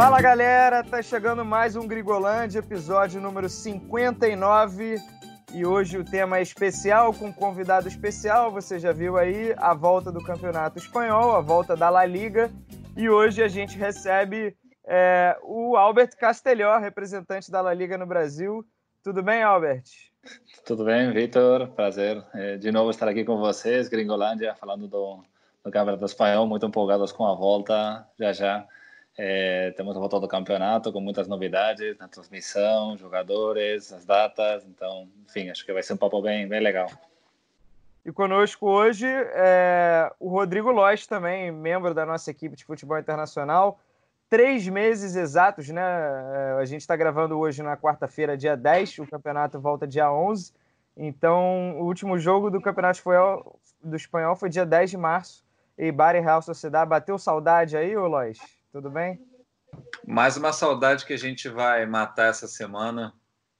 Fala galera, tá chegando mais um Grigolândia, episódio número 59. E hoje o tema é especial, com um convidado especial. Você já viu aí a volta do Campeonato Espanhol, a volta da La Liga. E hoje a gente recebe é, o Albert Castelhó, representante da La Liga no Brasil. Tudo bem, Albert? Tudo bem, Vitor. Prazer é, de novo estar aqui com vocês, Gringolândia, falando do, do Campeonato Espanhol. Muito empolgados com a volta, já já. É, temos a volta do campeonato com muitas novidades na transmissão, jogadores, as datas. Então, enfim, acho que vai ser um papo bem, bem legal. E conosco hoje é o Rodrigo Lois também, membro da nossa equipe de futebol internacional. Três meses exatos, né? É, a gente está gravando hoje na quarta-feira, dia 10, o campeonato volta dia 11. Então, o último jogo do Campeonato Espanhol, do Espanhol foi dia 10 de março. E Bari Real Sociedade bateu saudade aí, ô Lois? Tudo bem? Mais uma saudade que a gente vai matar essa semana.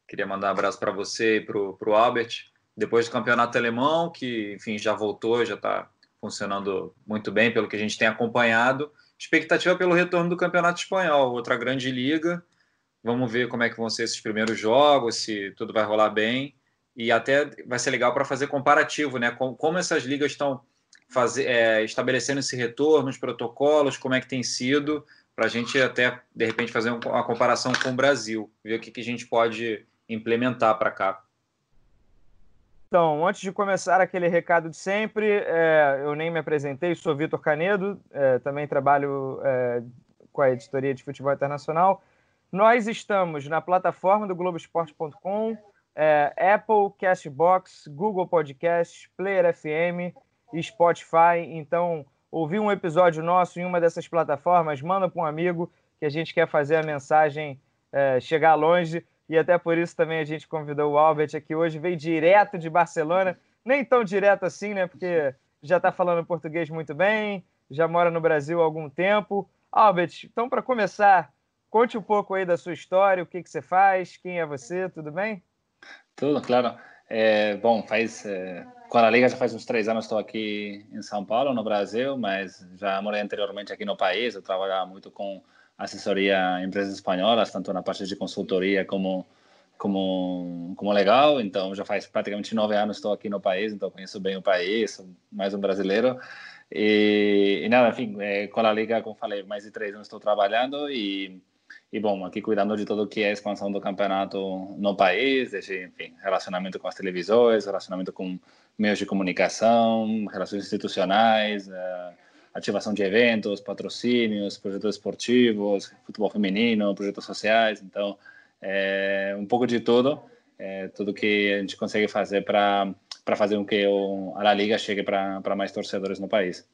Queria mandar um abraço para você e para o Albert. Depois do campeonato alemão, que enfim já voltou, já está funcionando muito bem, pelo que a gente tem acompanhado. Expectativa pelo retorno do campeonato espanhol, outra grande liga. Vamos ver como é que vão ser esses primeiros jogos, se tudo vai rolar bem. E até vai ser legal para fazer comparativo, né? Como, como essas ligas estão fazer, é, estabelecendo esse retorno, os protocolos, como é que tem sido, para a gente até, de repente, fazer uma comparação com o Brasil, ver o que, que a gente pode implementar para cá. Então, antes de começar aquele recado de sempre, é, eu nem me apresentei, sou Vitor Canedo, é, também trabalho é, com a editoria de futebol internacional. Nós estamos na plataforma do Globoesporte.com, é, Apple, Castbox, Google Podcasts, Player FM, e Spotify. Então, ouvir um episódio nosso em uma dessas plataformas, manda para um amigo que a gente quer fazer a mensagem é, chegar longe. E até por isso também a gente convidou o Albert aqui hoje, veio direto de Barcelona, nem tão direto assim, né? Porque já está falando português muito bem, já mora no Brasil há algum tempo. Albert, então para começar, conte um pouco aí da sua história, o que, que você faz, quem é você, tudo bem? Tudo, claro. É, bom, faz é, a Liga já faz uns três anos estou aqui em São Paulo, no Brasil, mas já morei anteriormente aqui no país. Eu trabalhava muito com assessoria em empresas espanholas, tanto na parte de consultoria como como como legal. Então já faz praticamente nove anos estou aqui no país, então conheço bem o país, sou mais um brasileiro. E, e nada, enfim, é, com a Liga, como falei, mais de três anos estou trabalhando e e bom, aqui cuidando de tudo que é a expansão do campeonato no país, desde, enfim, relacionamento com as televisões, relacionamento com meios de comunicação, relações institucionais, uh, ativação de eventos, patrocínios, projetos esportivos, futebol feminino, projetos sociais. Então, é um pouco de tudo, é, tudo que a gente consegue fazer para para fazer com que o, a La Liga chegue para mais torcedores no país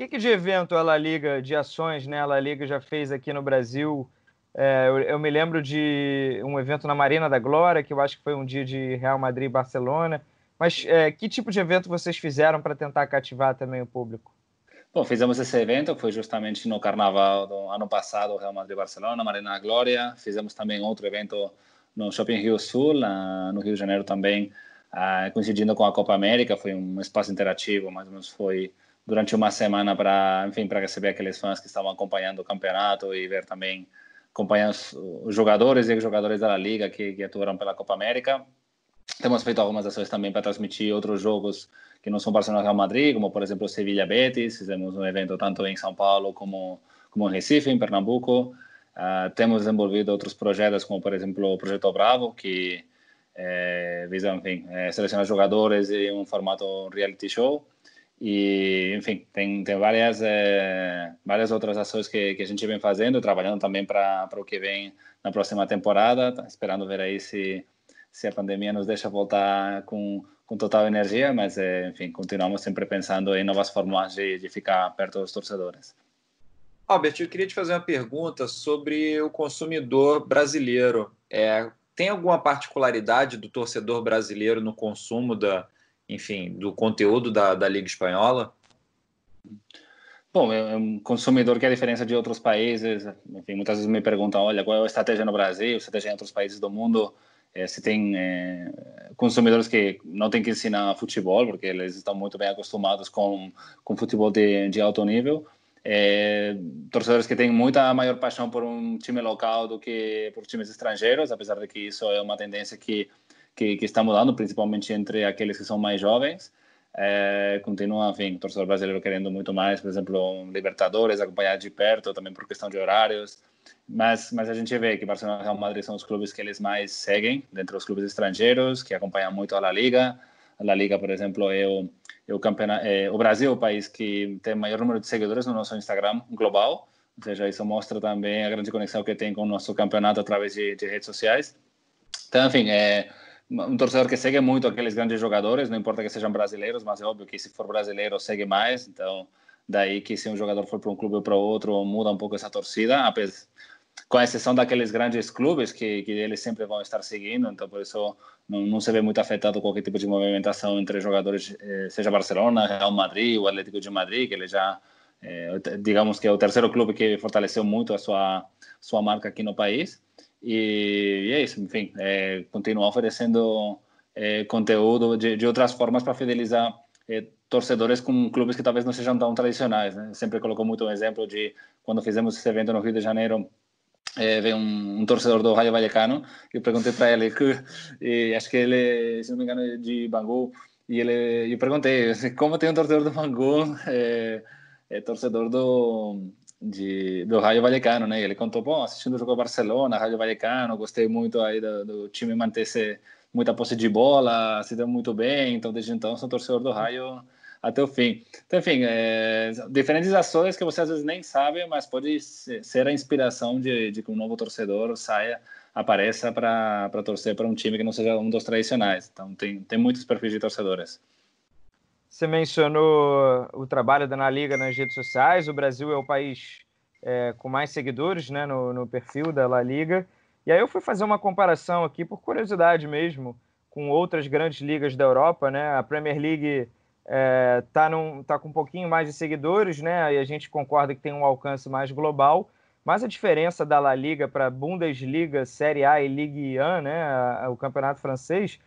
que, que de evento a La Liga, de ações, né? A La Liga já fez aqui no Brasil. É, eu, eu, me lembro de um evento na Marina da Glória, que eu acho que foi um dia de Real Madrid e Barcelona. Mas é, que tipo de evento vocês fizeram para tentar cativar também o público? Bom, fizemos esse evento, foi justamente no Carnaval do ano passado, Real Madrid Barcelona, Marina da Glória. Fizemos também outro evento no Shopping Rio Sul, no Rio de Janeiro também, ah, coincidindo com a Copa América. Foi um espaço interativo, mais ou menos foi durante uma semana para, enfim, para receber aqueles fãs que estavam acompanhando o campeonato e ver também acompanhar os, os jogadores e os jogadores da liga que, que atuaram pela Copa América. Temos feito algumas ações também para transmitir outros jogos que não são Barcelona Real Madrid, como por exemplo Sevilla Betis. Fizemos um evento tanto em São Paulo como como em Recife, em Pernambuco. Uh, temos desenvolvido outros projetos, como por exemplo o Projeto Bravo, que é, visa enfim, é, selecionar jogadores em um formato reality show. E, enfim, tem, tem várias, é, várias outras ações que, que a gente vem fazendo, trabalhando também para o que vem na próxima temporada, tá esperando ver aí se, se a pandemia nos deixa voltar com, com total energia, mas, é, enfim, continuamos sempre pensando em novas formas de, de ficar perto dos torcedores. Albert, eu queria te fazer uma pergunta sobre o consumidor brasileiro. É, tem alguma particularidade do torcedor brasileiro no consumo da, enfim, do conteúdo da, da Liga Espanhola? Bom, é um consumidor que é a diferença de outros países. Enfim, muitas vezes me perguntam, olha, qual é a estratégia no Brasil, estratégia em outros países do mundo. É, se tem é, consumidores que não têm que ensinar futebol, porque eles estão muito bem acostumados com com futebol de, de alto nível. é, torcedores que têm muita maior paixão por um time local do que por times estrangeiros, apesar de que isso é uma tendência que, que, que está mudando, principalmente entre aqueles que são mais jovens. É, continua, enfim, o torcedor brasileiro querendo muito mais, por exemplo, um Libertadores, acompanhar de perto, também por questão de horários. Mas, mas a gente vê que Barcelona e Real Madrid são os clubes que eles mais seguem, dentre os clubes estrangeiros, que acompanham muito a La Liga. A La Liga, por exemplo, é o, é o, campeonato, é, o Brasil é o país que tem maior número de seguidores no nosso Instagram global, ou seja, isso mostra também a grande conexão que tem com o nosso campeonato através de, de redes sociais. Então, enfim, é um torcedor que segue muito aqueles grandes jogadores, não importa que sejam brasileiros, mas é óbvio que se for brasileiro segue mais, então daí que se um jogador for para um clube ou para outro muda um pouco essa torcida, com exceção daqueles grandes clubes que, que eles sempre vão estar seguindo, então por isso não, não se vê muito afetado qualquer tipo de movimentação entre jogadores, eh, seja Barcelona, Real Madrid, o Atlético de Madrid, que ele já, eh, digamos que é o terceiro clube que fortaleceu muito a sua, sua marca aqui no país. E, e é isso, enfim, é, continuar oferecendo é, conteúdo de, de, outras formas para fidelizar é, torcedores com clubes que talvez não sejam tão tradicionais. Né? Sempre colocou muito um exemplo de quando fizemos esse evento no Rio de Janeiro, é, veio um, um, torcedor do Rayo Vallecano e eu perguntei para ele que acho que ele se não me engano é de Bangu e ele eu perguntei como tem um torcedor do Bangu é, é torcedor do de, do Rayo Vallecano, né? Ele contou, bom, assistindo o jogo Barcelona, Rayo Vallecano, gostei muito aí do, do time manter muita posse de bola, se deu muito bem, então desde então sou torcedor do Rayo até o fim. Então, enfim, é, diferentes ações que você às vezes nem sabe, mas pode ser a inspiração de, de que um novo torcedor saia, apareça para torcer para um time que não seja um dos tradicionais. Então, tem, tem muitos perfis de torcedores. Você mencionou o trabalho da Na Liga nas redes sociais. O Brasil é o país é, com mais seguidores né, no, no, perfil da La Liga. E aí eu fui fazer uma comparação aqui, por curiosidade mesmo, com outras grandes ligas da Europa. Né? A Premier League está é, tá tá com um pouquinho mais de seguidores, né? e a gente concorda que tem um alcance mais global. Mas a diferença da La Liga para Bundesliga, Série A e Ligue 1, né, o campeonato francês,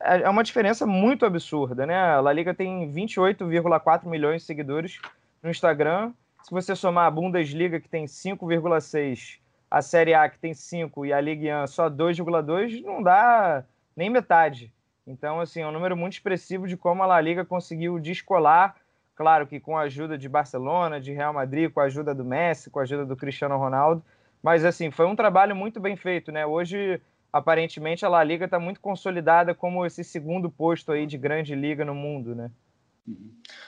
é, é uma diferença muito absurda, né? A La Liga tem 28,4 milhões de seguidores no Instagram. Se você somar a Bundesliga, que tem 5,6, a Série A, que tem 5, e a Ligue 1 só 2,2, não dá nem metade. Então, assim, é um número muito expressivo de como a La Liga conseguiu descolar, claro que com a ajuda de Barcelona, de Real Madrid, com a ajuda do Messi, com a ajuda do Cristiano Ronaldo, mas, assim, foi um trabalho muito bem feito, né? Hoje aparentemente a La Liga está muito consolidada como esse segundo posto aí de grande liga no mundo, né?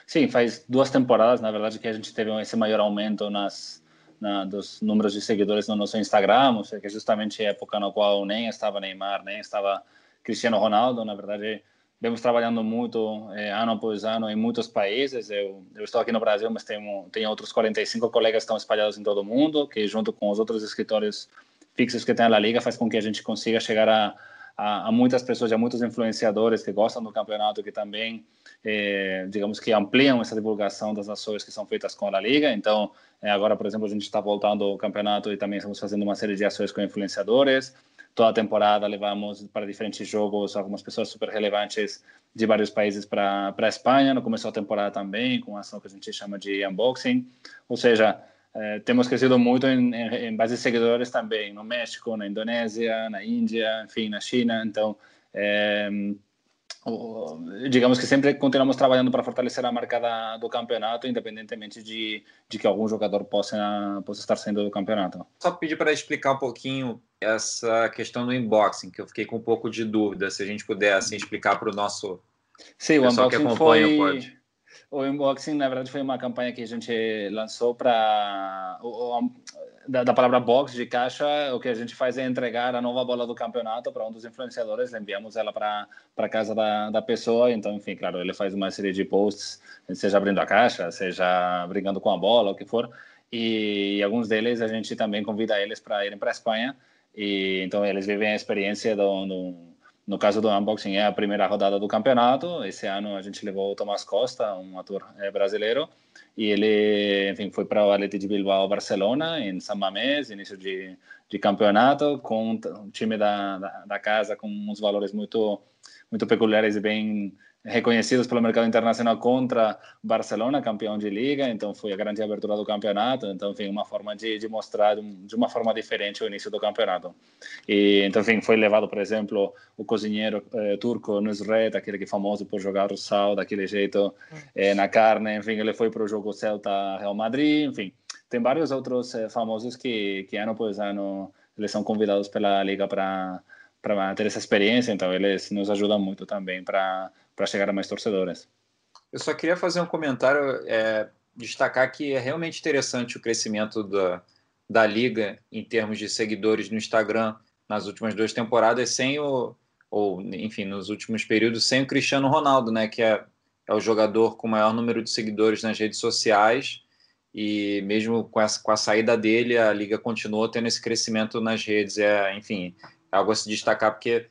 Sim, faz duas temporadas, na verdade, que a gente teve esse maior aumento nas, na, dos números de seguidores no nosso Instagram, que é justamente a época na qual nem estava Neymar, nem estava Cristiano Ronaldo, na verdade, vemos trabalhando muito é, ano após ano em muitos países. Eu, eu, estou aqui no Brasil, mas tenho, tenho outros 45 colegas que estão espalhados em todo o mundo, que junto com os outros escritórios fixos que tem na liga faz com que a gente consiga chegar a, a, a muitas pessoas, a muitos influenciadores que gostam do campeonato, que também, eh, digamos que ampliam essa divulgação das ações que são feitas com a liga. Então, eh, agora, por exemplo, a gente está voltando ao campeonato e também estamos fazendo uma série de ações com influenciadores. Toda a temporada levamos para diferentes jogos algumas pessoas super relevantes de vários países para a Espanha. No começo da temporada também, com a ação que a gente chama de unboxing. Ou seja, eh, temos crescido muito em, em, em, base de seguidores também, no México, na Indonésia, na Índia, enfim, na China. Então, eh, digamos que sempre continuamos trabalhando para fortalecer a marca da, do campeonato, independentemente de, de que algum jogador possa, possa estar saindo do campeonato. Só pedir para explicar um pouquinho essa questão do unboxing, que eu fiquei com um pouco de dúvida, se a gente puder assim, explicar para o nosso Sim, o unboxing que acompanha foi... pode o unboxing, na verdade, foi uma campanha que a gente lançou para. Da, da, palavra box, de caixa, o que a gente faz é entregar a nova bola do campeonato para um dos influenciadores, enviamos ela para casa da, da pessoa. Então, enfim, claro, ele faz uma série de posts, seja abrindo a caixa, seja brincando com a bola, o que for. E, e alguns deles a gente também convida eles para irem para a Espanha. E então eles vivem a experiência do, do no caso do unboxing, é a primeira rodada do campeonato. Esse ano a gente levou o Tomás Costa, um ator é, brasileiro, e ele, enfim, foi para o Atlético de Bilbao, Barcelona, em San Mamés, início de, de campeonato, com um time da, da, da, casa com uns valores muito muito peculiares e bem reconhecidos pelo mercado internacional contra Barcelona, campeão de liga, então foi a grande abertura do campeonato, então enfim, uma forma de, de mostrar de uma forma diferente o início do campeonato. E então enfim, foi levado, por exemplo, o cozinheiro eh, turco Nusret, aquele que é famoso por jogar o sal daquele jeito eh, na carne, enfim, ele foi para o jogo Celta Real Madrid, enfim, tem vários outros eh, famosos que que ano após ano eles são convidados pela liga para para ter essa experiência, então eles nos ajudam muito também para para chegar a mais torcedores. Eu só queria fazer um comentário, é, destacar que é realmente interessante o crescimento da, da liga em termos de seguidores no Instagram nas últimas duas temporadas, sem o, ou enfim, nos últimos períodos, sem o Cristiano Ronaldo, né, que é, é o jogador com o maior número de seguidores nas redes sociais. E mesmo com, essa, com a saída dele, a liga continuou tendo esse crescimento nas redes. É, enfim, é algo a se destacar, porque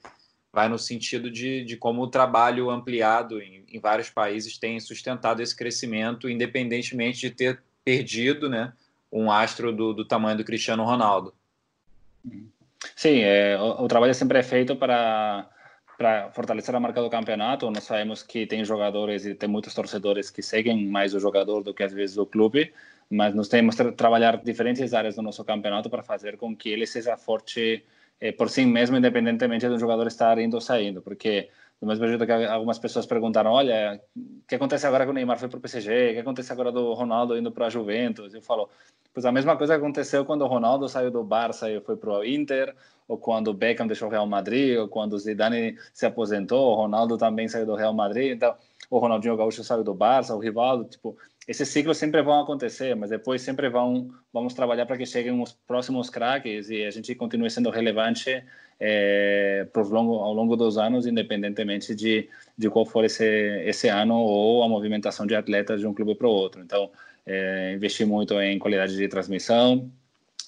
vai no sentido de, de como o trabalho ampliado em, em, vários países tem sustentado esse crescimento, independentemente de ter perdido né, um astro do, do tamanho do Cristiano Ronaldo. Sim, é, o, o, trabalho sempre é feito para para fortalecer a marca do campeonato. Nós sabemos que tem jogadores e tem muitos torcedores que seguem mais o jogador do que às vezes o clube, mas nós temos que trabalhar diferentes áreas do nosso campeonato para fazer com que ele seja forte é, por si mesmo, independentemente do jogador estar indo ou saindo, porque do mesmo jeito que algumas pessoas perguntaram, olha, o que acontece agora que o Neymar foi para o PSG? O que acontece agora do Ronaldo indo para a Juventus? Eu falo, pois a mesma coisa aconteceu quando o Ronaldo saiu do Barça e foi para o Inter, ou quando o Beckham deixou o Real Madrid, ou quando o Zidane se aposentou, o Ronaldo também saiu do Real Madrid, então o Ronaldinho Gaúcho saiu do Barça, o Rivaldo, tipo, esses ciclos sempre vão acontecer, mas depois sempre vão vamos trabalhar para que cheguem os próximos craques e a gente continue sendo relevante é, longo, ao longo dos anos, independentemente de, de qual for esse, esse ano ou a movimentação de atletas de um clube para o outro. Então, é, investir muito em qualidade de transmissão,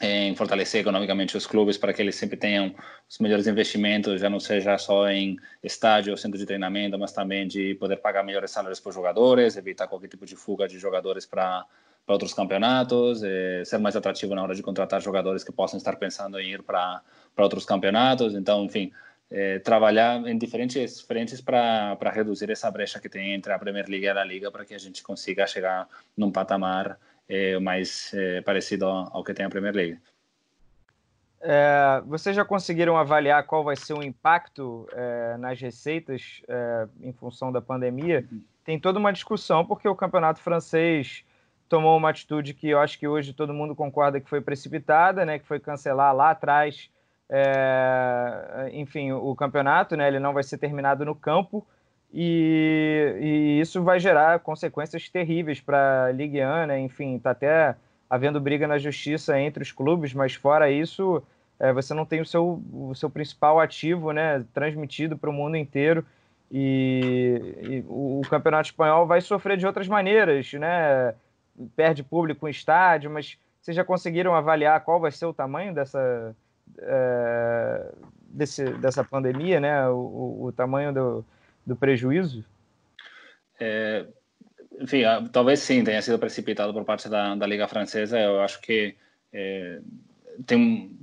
em fortalecer economicamente os clubes para que eles sempre tenham os melhores investimentos, já não seja só em estádio ou centro de treinamento, mas também de poder pagar melhores salários para os jogadores, evitar qualquer tipo de fuga de jogadores para para outros campeonatos, eh, ser mais atrativo na hora de contratar jogadores que possam estar pensando em ir para outros campeonatos. Então, enfim, eh, trabalhar em diferentes frentes para reduzir essa brecha que tem entre a Premier League e a La Liga para que a gente consiga chegar num patamar é, mais é, parecido ao que tem a Premier League. É, vocês já conseguiram avaliar qual vai ser o impacto é, nas receitas é, em função da pandemia? Tem toda uma discussão, porque o campeonato francês tomou uma atitude que eu acho que hoje todo mundo concorda que foi precipitada, né, que foi cancelar lá atrás, é, enfim, o campeonato, né, ele não vai ser terminado no campo, e, e, isso vai gerar consequências terríveis para a Ligue 1, né? enfim, está até havendo briga na justiça entre os clubes, mas fora isso, é, você não tem o seu, o seu principal ativo né, transmitido para o mundo inteiro, e, e, o campeonato espanhol vai sofrer de outras maneiras, né? perde público em estádio, mas vocês já conseguiram avaliar qual vai ser o tamanho dessa, é, desse, dessa pandemia, né? o, o, o tamanho do do prejuízo? É, enfim, talvez sim tenha sido precipitado por parte da, da Liga Francesa. Eu acho que é, tem,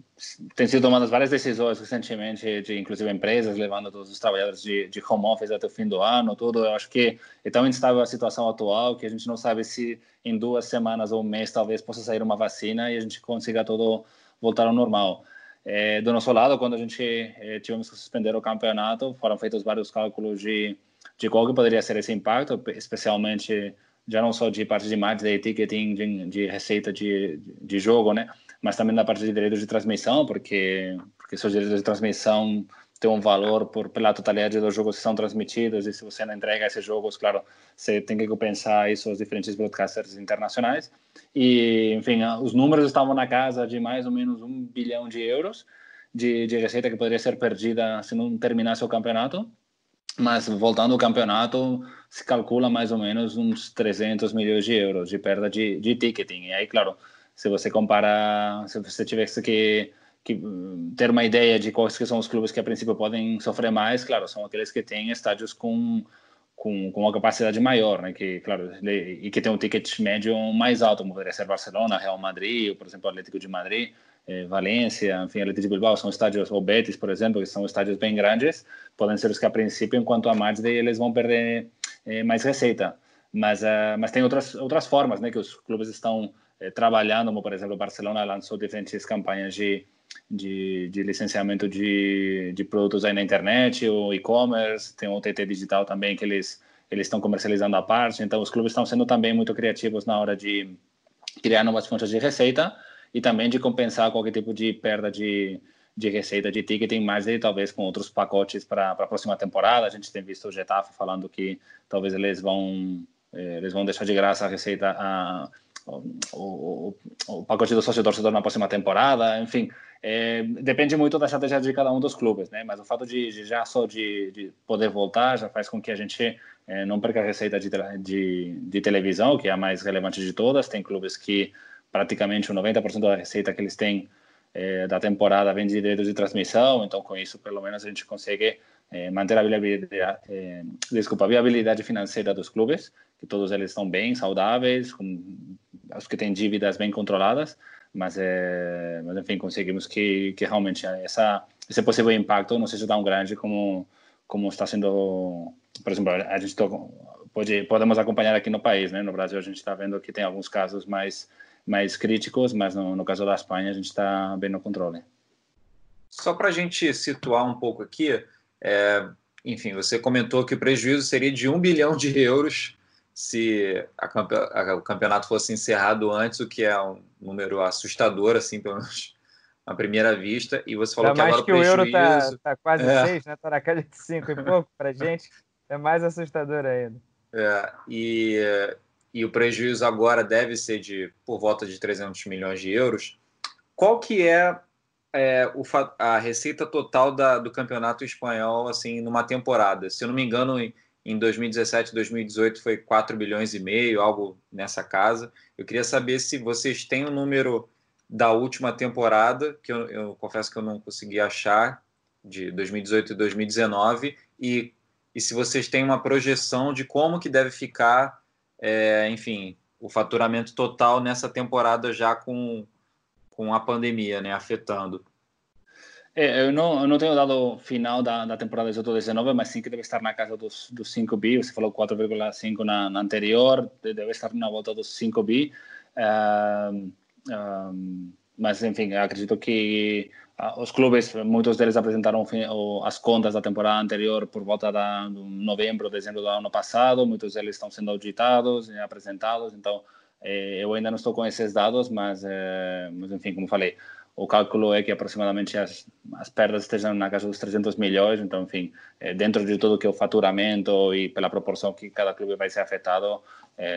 tem sido tomadas várias decisões recentemente, de inclusive empresas levando todos os trabalhadores de, de home office até o fim do ano, tudo. Eu acho que é tão instável a situação atual que a gente não sabe se em duas semanas ou um mês talvez possa sair uma vacina e a gente consiga todo voltar ao normal. É, do nosso lado, quando a gente é, tivemos que suspender o campeonato, foram feitos vários cálculos de, de qual que poderia ser esse impacto, especialmente já não só de parte de marketing, de ticketing, de, de receita de, de jogo, né? Mas também da parte de direitos de transmissão, porque porque seus direitos de transmissão tem um valor por pela totalidade dos jogos que são transmitidos e se você não entrega esses jogos, claro, você tem que compensar isso aos diferentes broadcasters internacionais. E, enfim, os números estavam na casa de mais ou menos um bilhão de euros de, de receita que poderia ser perdida se não terminasse o campeonato. Mas voltando ao campeonato, se calcula mais ou menos uns 300 milhões de euros de perda de, de ticketing. E aí, claro, se você compara, se você tivesse que que, hum, ter uma ideia de quais são os clubes que a princípio podem sofrer mais, claro, são aqueles que têm estádios com com, com uma capacidade maior, né? Que claro e que tem um ticket médio mais alto, como poderia ser Barcelona, Real Madrid, ou por exemplo Atlético de Madrid, eh, Valência, enfim, Atlético de Bilbao, são estádios, ou Betis, por exemplo, que são estádios bem grandes, podem ser os que a princípio, enquanto a margem eles vão perder eh, mais receita. Mas, uh, mas tem outras, outras formas, né, que os clubes estão eh, trabalhando, como por exemplo, o Barcelona lançou diferentes campanhas de, de, de licenciamento de, de produtos aí na internet, o e-commerce, tem o TT Digital também, que eles eles estão comercializando a parte, então os clubes estão sendo também muito criativos na hora de criar novas fontes de receita e também de compensar qualquer tipo de perda de, de receita de ticketing, mais de talvez com outros pacotes para a próxima temporada. A gente tem visto o Getafe falando que talvez eles vão eh, eles vão deixar de graça a receita a, o, o, o, pacote do sócio torcedor na próxima temporada, enfim, é, depende muito da estratégia de cada um dos clubes, né? Mas o fato de, de já só de, de, poder voltar já faz com que a gente é, não perca a receita de, de, televisão, que é a mais relevante de todas. Tem clubes que praticamente o 90% da receita que eles têm é, da temporada vem de direitos de transmissão, então com isso pelo menos a gente consegue é, manter a viabilidade, é, desculpa, a viabilidade financeira dos clubes, que todos eles estão bem, saudáveis, com, os que têm dívidas bem controladas, mas, é, mas enfim, conseguimos que, que realmente essa, esse possível impacto não seja tão grande como, como está sendo, por exemplo, a gente pode, podemos acompanhar aqui no país, né? No Brasil a gente está vendo que tem alguns casos mais mais críticos, mas no, no caso da Espanha a gente está bem no controle. Só para a gente situar um pouco aqui, é, enfim, você comentou que o prejuízo seria de um bilhão de euros se a, a, o campeonato fosse encerrado antes, o que é um número assustador, assim, pelo menos à primeira vista. E você falou Ainda que agora que o, prejuízo... euro está tá quase é. seis, né? Está na casa de cinco e pouco para gente. É mais assustador ainda. É, e e o prejuízo agora deve ser de por volta de 300 milhões de euros. Qual que é, é o, a receita total da, do campeonato espanhol assim numa temporada? Se eu não me engano, em, em 2017, 2018 foi 4 bilhões e meio, algo nessa casa. Eu queria saber se vocês têm o um número da última temporada, que eu, eu confesso que eu não consegui achar, de 2018 e 2019, e, e se vocês têm uma projeção de como que deve ficar é, enfim, o faturamento total nessa temporada já com, com a pandemia, né, afetando. É, eu, não, eu não tenho dado final da, da temporada 18-19, mas sim que deve estar na casa dos, dos 5 bi. Você falou 4,5 na, na, anterior, deve estar na volta dos 5 bi. Uh, uh, mas, enfim, acredito que os clubes, muitos deles apresentaram as contas da temporada anterior por volta de novembro, dezembro do ano passado. Muitos deles estão sendo auditados e apresentados. Então, eh, eu ainda não estou com esses dados, mas, eh, mas enfim, como falei, o cálculo é que aproximadamente as, as perdas estejam na casa dos 300 milhões. Então, enfim, eh, dentro de tudo que é o faturamento e pela proporção que cada clube vai ser afetado,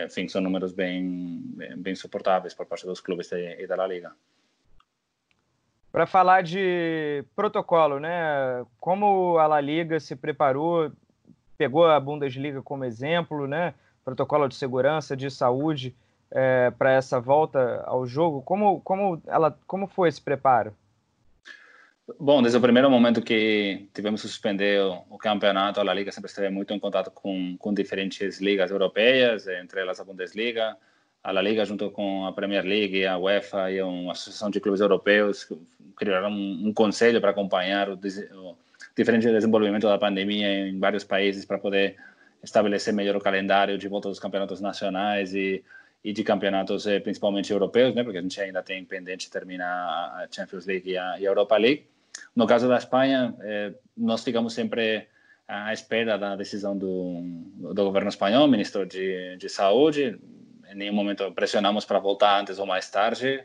enfim, são números bem, bem suportáveis por parte dos clubes e da La Liga para falar de protocolo, né? Como a La Liga se preparou, pegou a Bundesliga como exemplo, né? Protocolo de segurança, de saúde é, para essa volta ao jogo. Como, como, ela, como foi esse preparo? Bom, desde o primeiro momento que tivemos que suspender o, campeonato, a La Liga sempre esteve muito em contato com, com diferentes ligas europeias, entre elas a Bundesliga, a La Liga junto com a Premier League, a UEFA e uma associação de clubes europeus criaram um, um conselho para acompanhar o, o, diferente desenvolvimento da pandemia em vários países para poder estabelecer melhor o calendário de volta dos campeonatos nacionais e, e de campeonatos eh, principalmente europeus, né, porque a gente ainda tem pendente terminar a Champions League e a, Europa League. No caso da Espanha, eh, nós ficamos sempre à espera da decisão do, do governo espanhol, ministro de, de Saúde, em nenhum momento pressionamos para voltar antes ou mais tarde.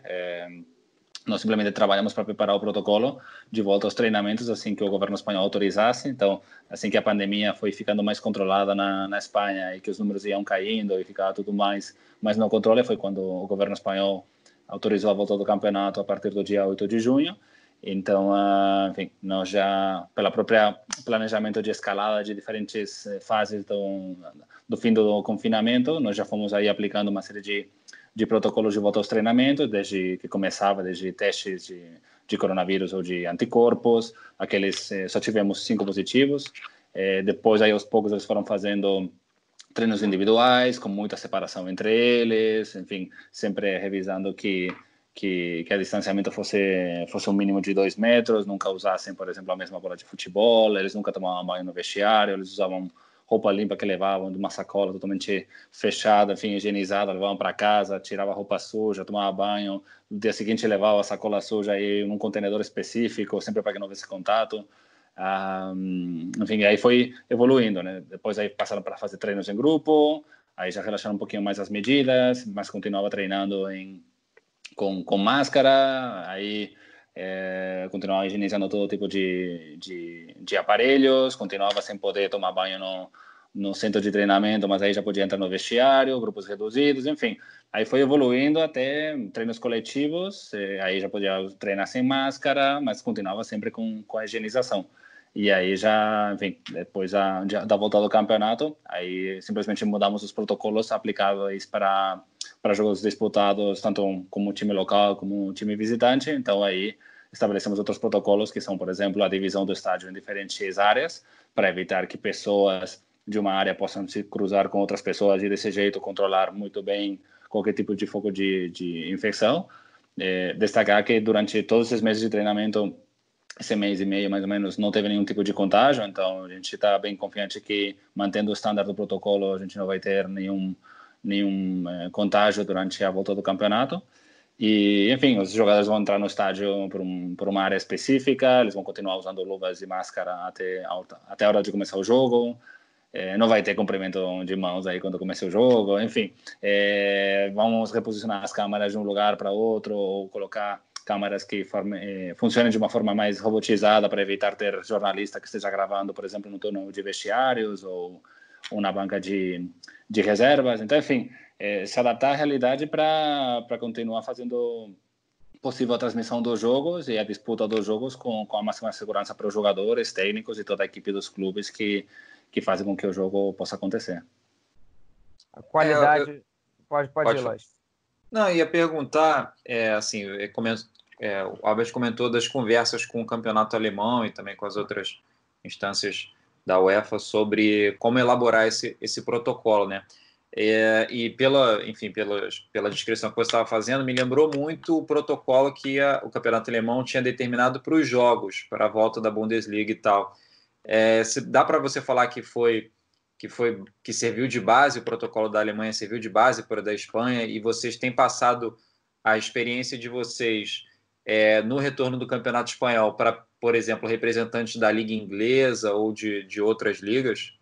Nós simplesmente trabalhamos para preparar o protocolo de volta aos treinamentos assim que o governo espanhol autorizasse. Então, assim que a pandemia foi ficando mais controlada na, na Espanha e que os números iam caindo e ficava tudo mais, mais no controle, foi quando o governo espanhol autorizou a volta do campeonato a partir do dia 8 de junho. Então, uh, enfim, nós já, pela própria planejamento de escalada de diferentes eh, fases do, do fim do confinamento, nós já fomos aí aplicando uma série de, de protocolos de volta aos treinamentos, desde que começava, desde testes de, de coronavírus ou de anticorpos, aqueles eh, só tivemos cinco positivos. Eh, depois, aí aos poucos, eles foram fazendo treinos individuais, com muita separação entre eles, enfim, sempre revisando que que, que a distanciamento fosse fosse um mínimo de dois metros, nunca usassem, por exemplo, a mesma bola de futebol, eles nunca tomavam banho no vestiário, eles usavam roupa limpa que levavam de uma sacola totalmente fechada, enfim, higienizada, levavam para casa, tirava a roupa suja, tomava banho, no dia seguinte levava a sacola suja aí num contenedor específico, sempre para que não houvesse contato. Um, enfim, aí foi evoluindo, né? Depois aí passaram para fazer treinos em grupo, aí já relaxaram um pouquinho mais as medidas, mas continuava treinando em com, com máscara, aí continuava higienizando todo tipo de, de, de, aparelhos, continuava sem poder tomar banho no, no centro de treinamento, mas aí já podia entrar no vestiário, grupos reduzidos, enfim. Aí foi evoluindo até treinos coletivos, eh, aí já podia treinar sem máscara, mas continuava sempre com, com a higienização. E aí já, enfim, depois da, da volta do campeonato, aí simplesmente mudamos os protocolos aplicáveis para para jogos disputados tanto como time local como time visitante. Então aí estabelecemos outros protocolos que são, por exemplo, a divisão do estádio em diferentes áreas para evitar que pessoas de uma área possam se cruzar com outras pessoas e desse jeito controlar muito bem qualquer tipo de foco de, de infecção. É, destacar que durante todos esses meses de treinamento esse mês e meio mais ou menos não teve nenhum tipo de contágio, então a gente está bem confiante que mantendo o estándar do protocolo a gente não vai ter nenhum nenhum é, contágio durante a volta do campeonato. E, enfim, os jogadores vão entrar no estádio por, um, por uma área específica, eles vão continuar usando luvas e máscara até a, até a hora de começar o jogo. É, não vai ter cumprimento de mãos aí quando começa o jogo, enfim. É, vamos reposicionar as câmeras de um lugar para outro ou colocar câmeras que forme, eh, funcionem de uma forma mais robotizada para evitar ter jornalista que esteja gravando, por exemplo, no turno de vestiários ou, ou na banca de, de reservas. Então, enfim, eh, se adaptar à realidade para continuar fazendo possível a transmissão dos jogos e a disputa dos jogos com, com a máxima segurança para os jogadores, técnicos e toda a equipe dos clubes que, que fazem com que o jogo possa acontecer. A qualidade. É, eu... Pode, pode, pode ir, Lois. Não, ia perguntar, é, assim, é, o Albert comentou das conversas com o campeonato alemão e também com as outras instâncias da UEFA sobre como elaborar esse, esse protocolo, né? É, e pela, enfim, pela, pela descrição que você estava fazendo, me lembrou muito o protocolo que a, o campeonato alemão tinha determinado para os jogos, para a volta da Bundesliga e tal. É, se, dá para você falar que foi que foi que serviu de base o protocolo da Alemanha serviu de base para o da Espanha e vocês têm passado a experiência de vocês é, no retorno do Campeonato Espanhol para, por exemplo, representantes da Liga Inglesa ou de, de outras ligas?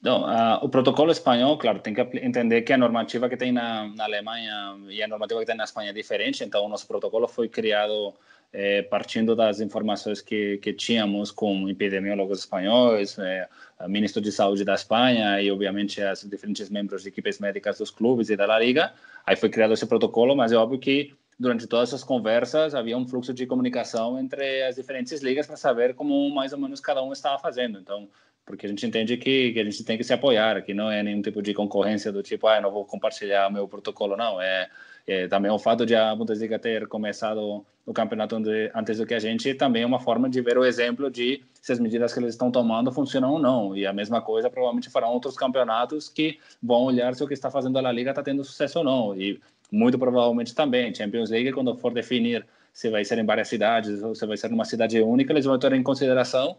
Então, uh, o protocolo espanhol, claro, tem que entender que a normativa que tem na, na, Alemanha e a normativa que tem na Espanha é diferente, então o nosso protocolo foi criado eh, partindo das informações que, que tínhamos com epidemiólogos espanhóis, eh, ministro de saúde da Espanha e, obviamente, os diferentes membros de equipes médicas dos clubes e da Liga. Aí foi criado esse protocolo, mas é óbvio que durante todas essas conversas havia um fluxo de comunicação entre as diferentes ligas para saber como mais ou menos cada um estava fazendo. Então, porque a gente entende que, que a gente tem que se apoiar, que não é nenhum tipo de concorrência do tipo, ah, não vou compartilhar meu protocolo, não. É, é também o fato de a Bundesliga ter começado o campeonato antes do que a gente também é uma forma de ver o exemplo de se as medidas que eles estão tomando funcionam ou não. E a mesma coisa provavelmente farão outros campeonatos que vão olhar se o que está fazendo a Liga está tendo sucesso ou não. E muito provavelmente também. Champions League, quando for definir se vai ser em várias cidades ou se vai ser numa cidade única, eles vão ter em consideração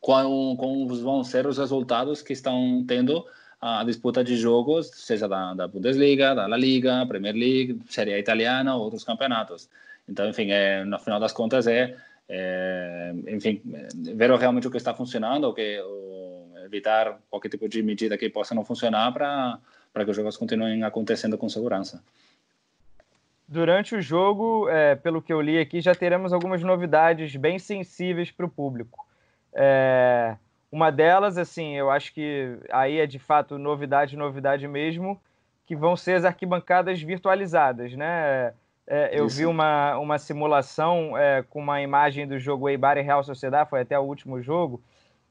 qual, como vão ser os resultados que estão tendo a disputa de jogos, seja da, da Bundesliga, da La Liga, Premier League, Série Italiana ou outros campeonatos. Então, enfim, é, no final das contas é, é enfim, ver realmente o que está funcionando, o que ou evitar qualquer tipo de medida que possa não funcionar para para que os jogos continuem acontecendo com segurança. Durante o jogo, é, pelo que eu li aqui, já teremos algumas novidades bem sensíveis para o público. É, uma delas, assim, eu acho que aí é de fato novidade, novidade mesmo, que vão ser as arquibancadas virtualizadas, né? É, eu Isso. vi uma, uma simulação é, com uma imagem do jogo Eibar e Real Sociedade, foi até o último jogo,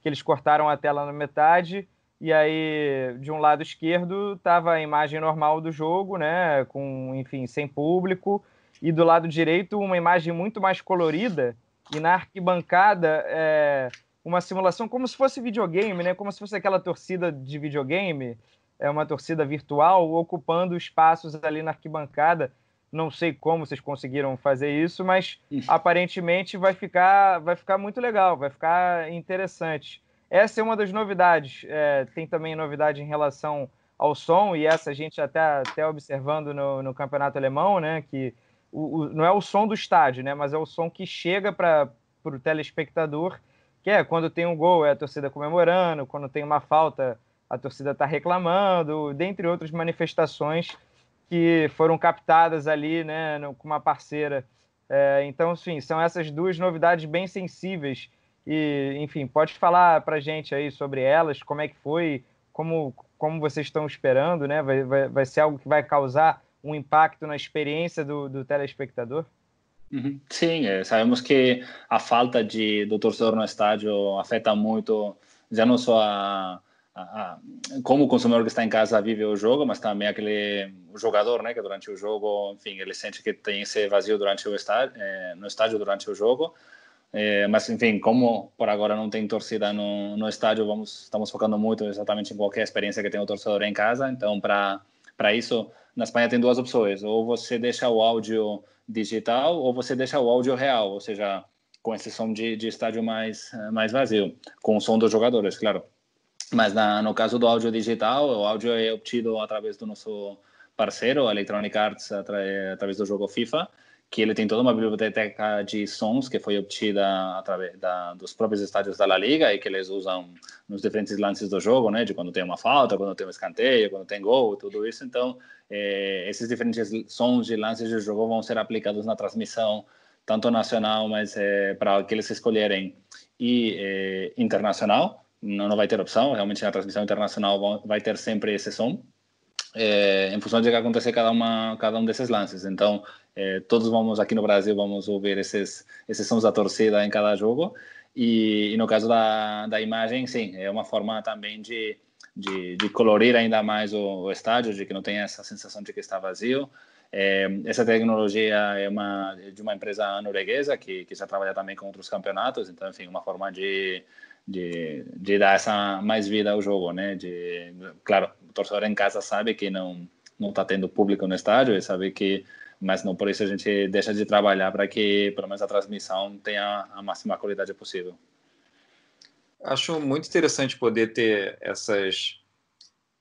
que eles cortaram a tela na metade e aí, de um lado esquerdo, estava a imagem normal do jogo, né? Com, enfim, sem público. E do lado direito, uma imagem muito mais colorida. E na arquibancada, é, uma simulação como se fosse videogame, né? Como se fosse aquela torcida de videogame, é uma torcida virtual, ocupando espaços ali na arquibancada. Não sei como vocês conseguiram fazer isso, mas aparentemente vai ficar, vai ficar muito legal, vai ficar interessante. Essa é uma das novidades. É, tem também novidade em relação ao som, e essa a gente até, até observando no, no campeonato alemão, né? Que o, o, não é o som do estádio, né? Mas é o som que chega para o telespectador, que é quando tem um gol, é a torcida comemorando, quando tem uma falta, a torcida está reclamando, dentre outras manifestações que foram captadas ali, né, no, com uma parceira. É, então, sim, são essas duas novidades bem sensíveis. E, enfim, pode falar para gente aí sobre elas, como é que foi, como, como vocês estão esperando, né? Vai, vai, vai ser algo que vai causar um impacto na experiência do, do telespectador? Uhum. Sim, é, sabemos que a falta de, do torcedor no estádio afeta muito, já não só a, a, como o consumidor que está em casa vive o jogo, mas também aquele jogador, né, que durante o jogo, enfim, ele sente que tem esse vazio durante o estádio, é, no estádio durante o jogo. É, mas enfim, como por agora não tem torcida no, no estádio, vamos estamos focando muito exatamente em qualquer experiência que tem o torcedor em casa. Então, para isso, na Espanha tem duas opções: ou você deixa o áudio digital, ou você deixa o áudio real, ou seja, com esse de, de estádio mais mais vazio, com o som dos jogadores, claro. Mas na, no caso do áudio digital, o áudio é obtido através do nosso parceiro, Electronic Arts, através do jogo FIFA, que ele tem toda uma biblioteca de sons que foi obtida através da, dos próprios estádios da La Liga e que eles usam nos diferentes lances do jogo, né? De quando tem uma falta, quando tem um escanteio, quando tem gol, tudo isso. Então, eh, esses diferentes sons de lances de jogo vão ser aplicados na transmissão, tanto nacional, mas eh, para aqueles escolherem, e eh, internacional não, não vai ter opção, realmente na transmissão internacional vai ter sempre esse som, é, em função de que acontecer cada uma cada um desses lances. Então, é, todos vamos aqui no Brasil vamos ouvir esses esses sons da torcida em cada jogo e, e, no caso da, da imagem, sim, é uma forma também de, de, de colorir ainda mais o, o, estádio, de que não tem essa sensação de que está vazio. É, essa tecnologia é uma de uma empresa norueguesa que, que já trabalha também com outros campeonatos, então, enfim, uma forma de de, de dar essa mais vida ao jogo, né? De, claro, o torcedor em casa sabe que não não está tendo público no estádio e sabe que mas não por isso a gente deixa de trabalhar para que pelo menos a transmissão tenha a máxima qualidade possível. Acho muito interessante poder ter essas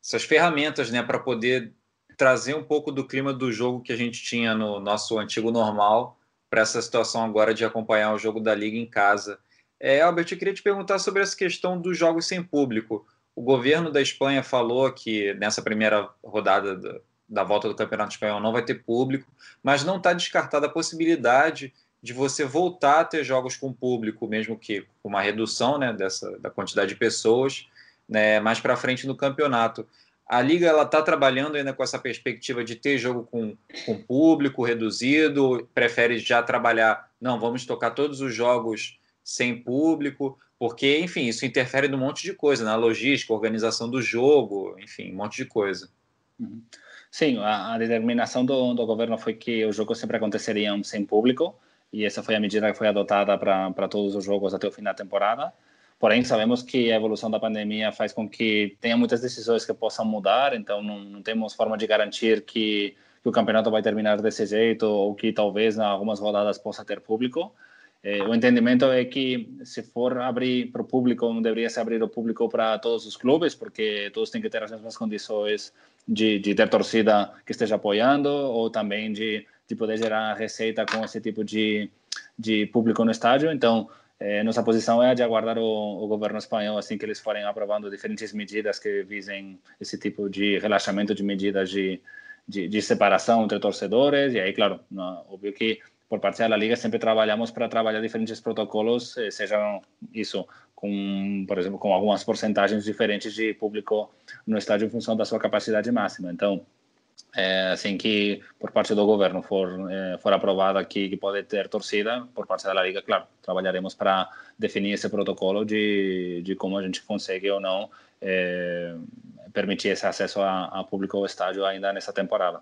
essas ferramentas, né, para poder trazer um pouco do clima do jogo que a gente tinha no nosso antigo normal para essa situação agora de acompanhar o jogo da liga em casa. É, Albert, eu queria te perguntar sobre essa questão dos jogos sem público. O governo da Espanha falou que nessa primeira rodada da, volta do Campeonato Espanhol não vai ter público, mas não está descartada a possibilidade de você voltar a ter jogos com público, mesmo que com uma redução né, dessa, da quantidade de pessoas, né, mais para frente no campeonato. A Liga ela está trabalhando ainda com essa perspectiva de ter jogo com, com público reduzido, prefere já trabalhar, não, vamos tocar todos os jogos sem público, porque, enfim, isso interfere num monte de coisa, na logística, organização do jogo, enfim, um monte de coisa. Uhum. Sim, a, a determinação do, do, governo foi que os jogos sempre aconteceriam sem público, e essa foi a medida que foi adotada para todos os jogos até o fim da temporada. Porém, sabemos que a evolução da pandemia faz com que tenha muitas decisões que possam mudar, então não, não temos forma de garantir que, que o campeonato vai terminar desse jeito ou que talvez em algumas rodadas possa ter público. Eh, o entendimento é que se for abrir para o público, não deveria se abrir o público para todos os clubes, porque todos têm que ter as mesmas condições de, de ter torcida que esteja apoiando ou também de, de poder gerar receita com esse tipo de, de público no estádio. Então, eh, nossa posição é de aguardar o, o, governo espanhol assim que eles forem aprovando diferentes medidas que visem esse tipo de relaxamento de medidas de, de, de separação entre torcedores. E aí, claro, não, óbvio que por parte da Liga sempre trabalhamos para trabalhar diferentes protocolos, eh, sejam isso com, por exemplo, com algumas porcentagens diferentes de público no estádio em função da sua capacidade máxima. Então, é, assim que por parte do governo for é, for aprovada que, que pode ter torcida por parte da Liga, claro, trabalharemos para definir esse protocolo de, de como a gente consegue ou não é, permitir esse acesso a, a público ao estádio ainda nessa temporada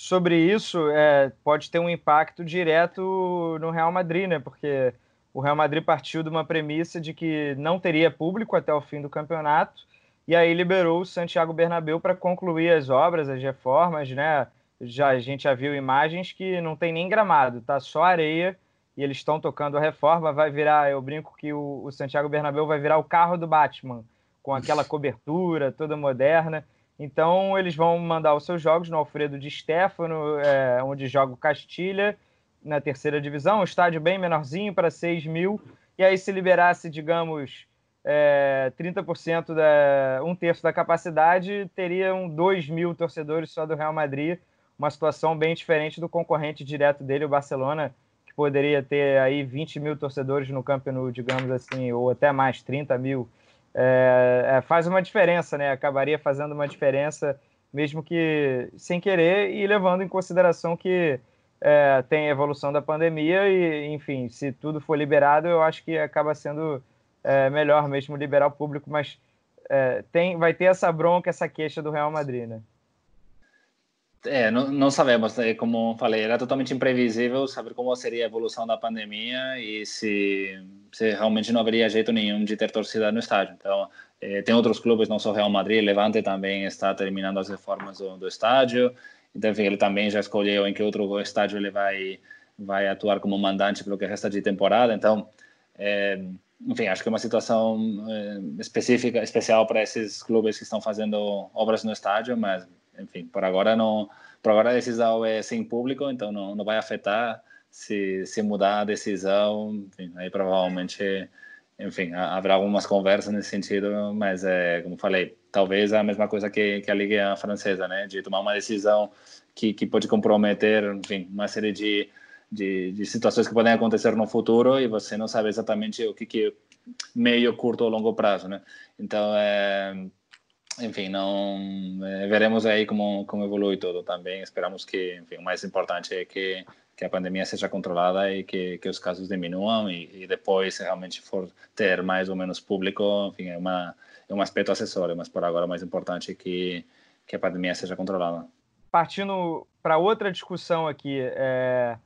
sobre isso é, pode ter um impacto direto no Real Madrid, né? Porque o Real Madrid partiu de uma premissa de que não teria público até o fim do campeonato e aí liberou o Santiago Bernabéu para concluir as obras, as reformas, né? já a gente já viu imagens que não tem nem gramado, tá só areia e eles estão tocando a reforma. Vai virar, eu brinco que o, o Santiago Bernabéu vai virar o carro do Batman, com aquela cobertura toda moderna. Então eles vão mandar os seus jogos no Alfredo de Stefano, é, onde joga o Castilha na terceira divisão, um estádio bem menorzinho para 6 mil. E aí, se liberasse, digamos, é, 30% da um terço da capacidade, teriam 2 mil torcedores só do Real Madrid, uma situação bem diferente do concorrente direto dele, o Barcelona, que poderia ter aí 20 mil torcedores no Camp Nou, digamos assim, ou até mais, 30 mil é, é, faz uma diferença, né? Acabaria fazendo uma diferença, mesmo que sem querer, e levando em consideração que é, tem a evolução da pandemia e, enfim, se tudo for liberado, eu acho que acaba sendo é, melhor mesmo liberar o público, mas é, tem, vai ter essa bronca, essa queixa do Real Madrid, né? É, não, não, sabemos, né? como falei, era totalmente imprevisível saber como seria a evolução da pandemia e se, se realmente não haveria jeito nenhum de ter torcida no estádio. Então, é, tem outros clubes, não só Real Madrid, Levante também está terminando as reformas do, do estádio. Então, enfim, ele também já escolheu em que outro estádio ele vai vai atuar como mandante pelo que resta de temporada. Então, é, enfim, acho que é uma situação é, específica, especial para esses clubes que estão fazendo obras no estádio, mas enfim, por agora não, por agora a decisão é sem público, então não, não vai afetar se, se mudar a decisão, enfim, aí provavelmente, enfim, haverá algumas conversas nesse sentido, mas é, como falei, talvez a mesma coisa que, que a Liga Francesa, né, de tomar uma decisão que, que pode comprometer, enfim, uma série de, de, de situações que podem acontecer no futuro e você não sabe exatamente o que que meio, curto ou longo prazo, né? Então, é, enfim, não é, veremos aí como como evolui tudo também. Esperamos que, enfim, o mais importante é que que a pandemia seja controlada e que, que os casos diminuam e, e, depois, se realmente for ter mais ou menos público, enfim, é, uma, é um aspecto acessório, mas por agora o mais importante é que, que a pandemia seja controlada. Partindo para outra discussão aqui, é,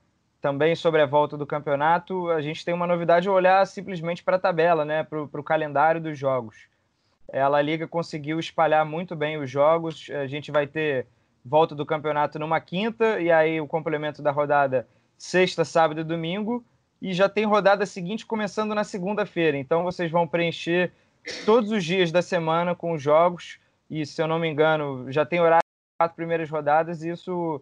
também sobre a volta do campeonato, a gente tem uma novidade olhar simplesmente para a tabela, né, para o calendário dos jogos. A Liga conseguiu espalhar muito bem os jogos. A gente vai ter volta do campeonato numa quinta e aí o complemento da rodada sexta, sábado e domingo. E já tem rodada seguinte começando na segunda-feira. Então vocês vão preencher todos os dias da semana com os jogos. E se eu não me engano, já tem horário quatro primeiras rodadas. E isso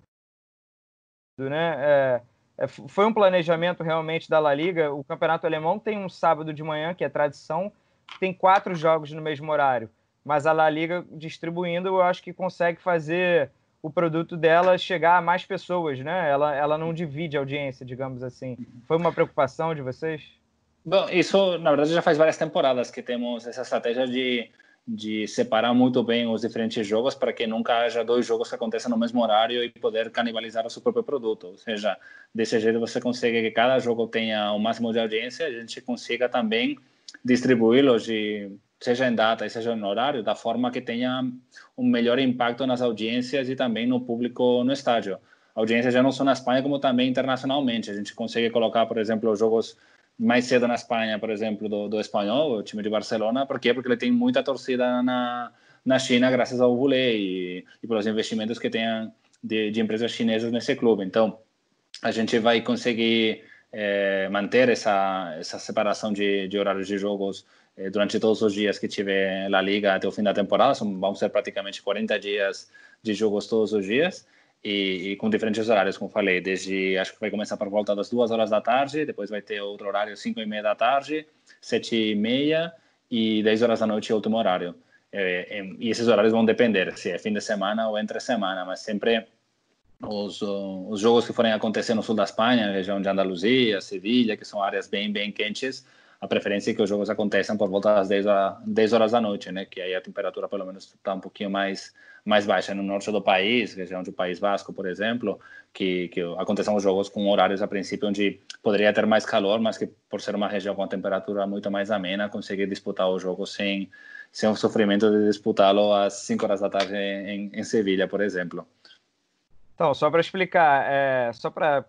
né, é, é, foi um planejamento realmente da La Liga. O campeonato alemão tem um sábado de manhã, que é tradição, tem quatro jogos no mesmo horário, mas a La Liga distribuindo, eu acho que consegue fazer o produto dela chegar a mais pessoas, né? Ela, ela não divide a audiência, digamos assim. Foi uma preocupação de vocês? Bom, isso, na verdade, já faz várias temporadas que temos essa estratégia de, de separar muito bem os diferentes jogos para que nunca haja dois jogos que aconteçam no mesmo horário e poder canibalizar o seu próprio produto. Ou seja, desse jeito você consegue que cada jogo tenha o máximo de audiência e a gente consiga também distribuí-los, seja em data e seja em horário, da forma que tenha um melhor impacto nas audiências e também no público no estádio. Audiências já não só na Espanha, como também internacionalmente. A gente consegue colocar, por exemplo, os jogos mais cedo na Espanha, por exemplo, do, do espanhol, o time de Barcelona. Por quê? Porque ele tem muita torcida na, na China, graças ao Voulet e, e pelos investimentos que tem de, de empresas chinesas nesse clube. Então, a gente vai conseguir é, manter essa, essa separação de, de horários de jogos é, durante todos os dias que tiver a Liga até o fim da temporada. São, vão ser praticamente 40 dias de jogos todos os dias. E, e, com diferentes horários, como falei, desde acho que vai começar por volta das duas horas da tarde, depois vai ter outro horário cinco e meia da tarde, sete e meia e dez horas da noite último horário. É, é, e esses horários vão depender se é fim de semana ou entre semana, mas sempre os, os jogos que forem acontecer no sul da Espanha, região de Andaluzia, Sevilha, que são áreas bem, bem quentes, a preferência é que os jogos aconteçam por volta das 10, a, 10 horas da noite, né? Que aí a temperatura pelo menos está um pouquinho mais mais baixa no norte do país, região do País Vasco, por exemplo, que que aconteçam os jogos com horários a princípio onde poderia ter mais calor, mas que por ser uma região com a temperatura muito mais amena, conseguir disputar o jogo sem sem o sofrimento de disputá-lo às 5 horas da tarde em, em Sevilha, por exemplo. Então, só para explicar, é, só para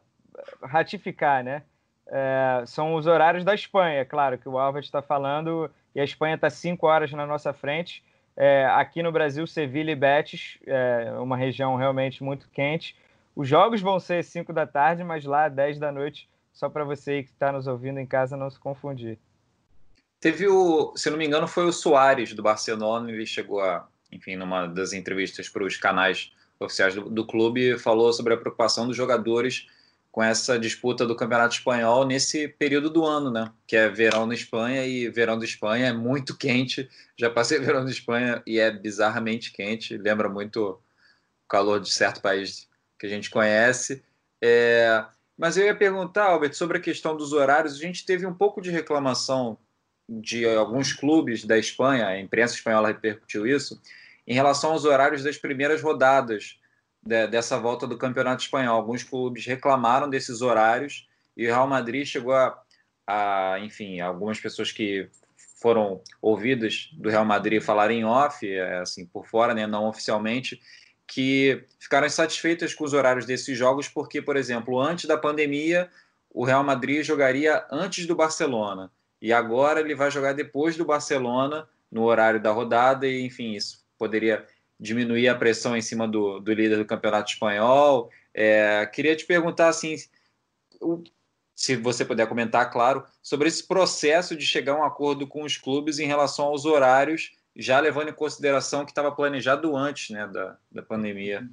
ratificar, né? É, são os horários da Espanha, claro, que o Albert está falando, e a Espanha está cinco horas na nossa frente. É, aqui no Brasil, Sevilha e Betis, é uma região realmente muito quente. Os jogos vão ser 5 da tarde, mas lá 10 da noite, só para você que está nos ouvindo em casa não se confundir. Teve o, se não me engano, foi o Soares do Barcelona, ele chegou a, enfim, numa das entrevistas para os canais oficiais do, do clube, falou sobre a preocupação dos jogadores com essa disputa do Campeonato Espanhol nesse período do ano, né? Que é verão na Espanha e verão da Espanha é muito quente. Já passei verão na Espanha e é bizarramente quente. Lembra muito o calor de certo país que a gente conhece. É... Mas eu ia perguntar, Albert, sobre a questão dos horários. A gente teve um pouco de reclamação de alguns clubes da Espanha, a imprensa espanhola repercutiu isso, em relação aos horários das primeiras rodadas de, dessa volta do Campeonato Espanhol. Alguns clubes reclamaram desses horários e o Real Madrid chegou a, a enfim, algumas pessoas que foram ouvidas do Real Madrid falarem off, é, assim, por fora, né, não oficialmente, que ficaram insatisfeitas com os horários desses jogos, porque, por exemplo, antes da pandemia, o Real Madrid jogaria antes do Barcelona, e agora ele vai jogar depois do Barcelona, no horário da rodada, e enfim, isso poderia diminuir a pressão em cima do, do líder do campeonato espanhol. É, queria te perguntar assim, se você puder comentar, claro, sobre esse processo de chegar a um acordo com os clubes em relação aos horários, já levando em consideração que estava planejado antes né, da, da pandemia.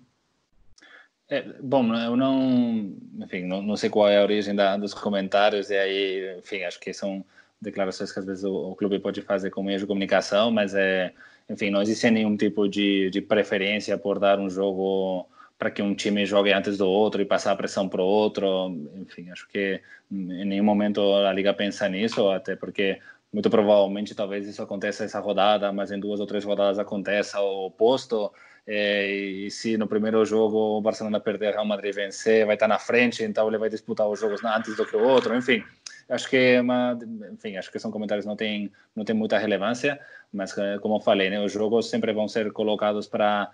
É, bom, eu não, enfim, não, não, sei qual é a origem da, dos comentários e aí, enfim, acho que são declarações que às vezes o, o clube pode fazer com meio de comunicação, mas é enfim, não existe nenhum tipo de, de preferência por dar um jogo para que um time jogue antes do outro e passar a pressão para o outro. Enfim, acho que em nenhum momento a liga pensa nisso, até porque muito provavelmente talvez isso aconteça essa rodada, mas em duas ou três rodadas aconteça o oposto. É, e se no primeiro jogo o Barcelona perder, o Real Madrid vencer, vai estar na frente, então ele vai disputar os jogos antes do que o outro. Enfim, acho que é uma, enfim, acho que são comentários não tem não tem muita relevância, mas eh, como falei, né, os jogos sempre vão ser colocados para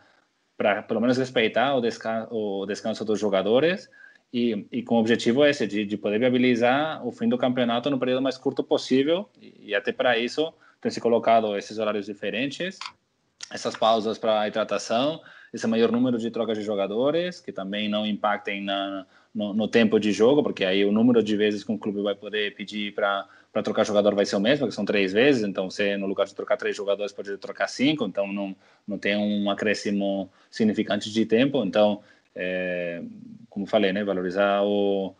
para pelo menos respeitar o descanso, o descanso dos jogadores e, e com o objetivo esse de, de poder viabilizar o fim do campeonato no período mais curto possível e, e até para isso tem se colocado esses horários diferentes, essas pausas para hidratação, esse maior número de trocas de jogadores que também não impactem na no, no, tempo de jogo, porque aí o número de vezes que um clube vai poder pedir para trocar jogador vai ser o mesmo, que são três vezes, então você, no lugar de trocar três jogadores, pode trocar cinco, então não, não tem um acréscimo significante de tempo, então, é, como falei, né, valorizar o,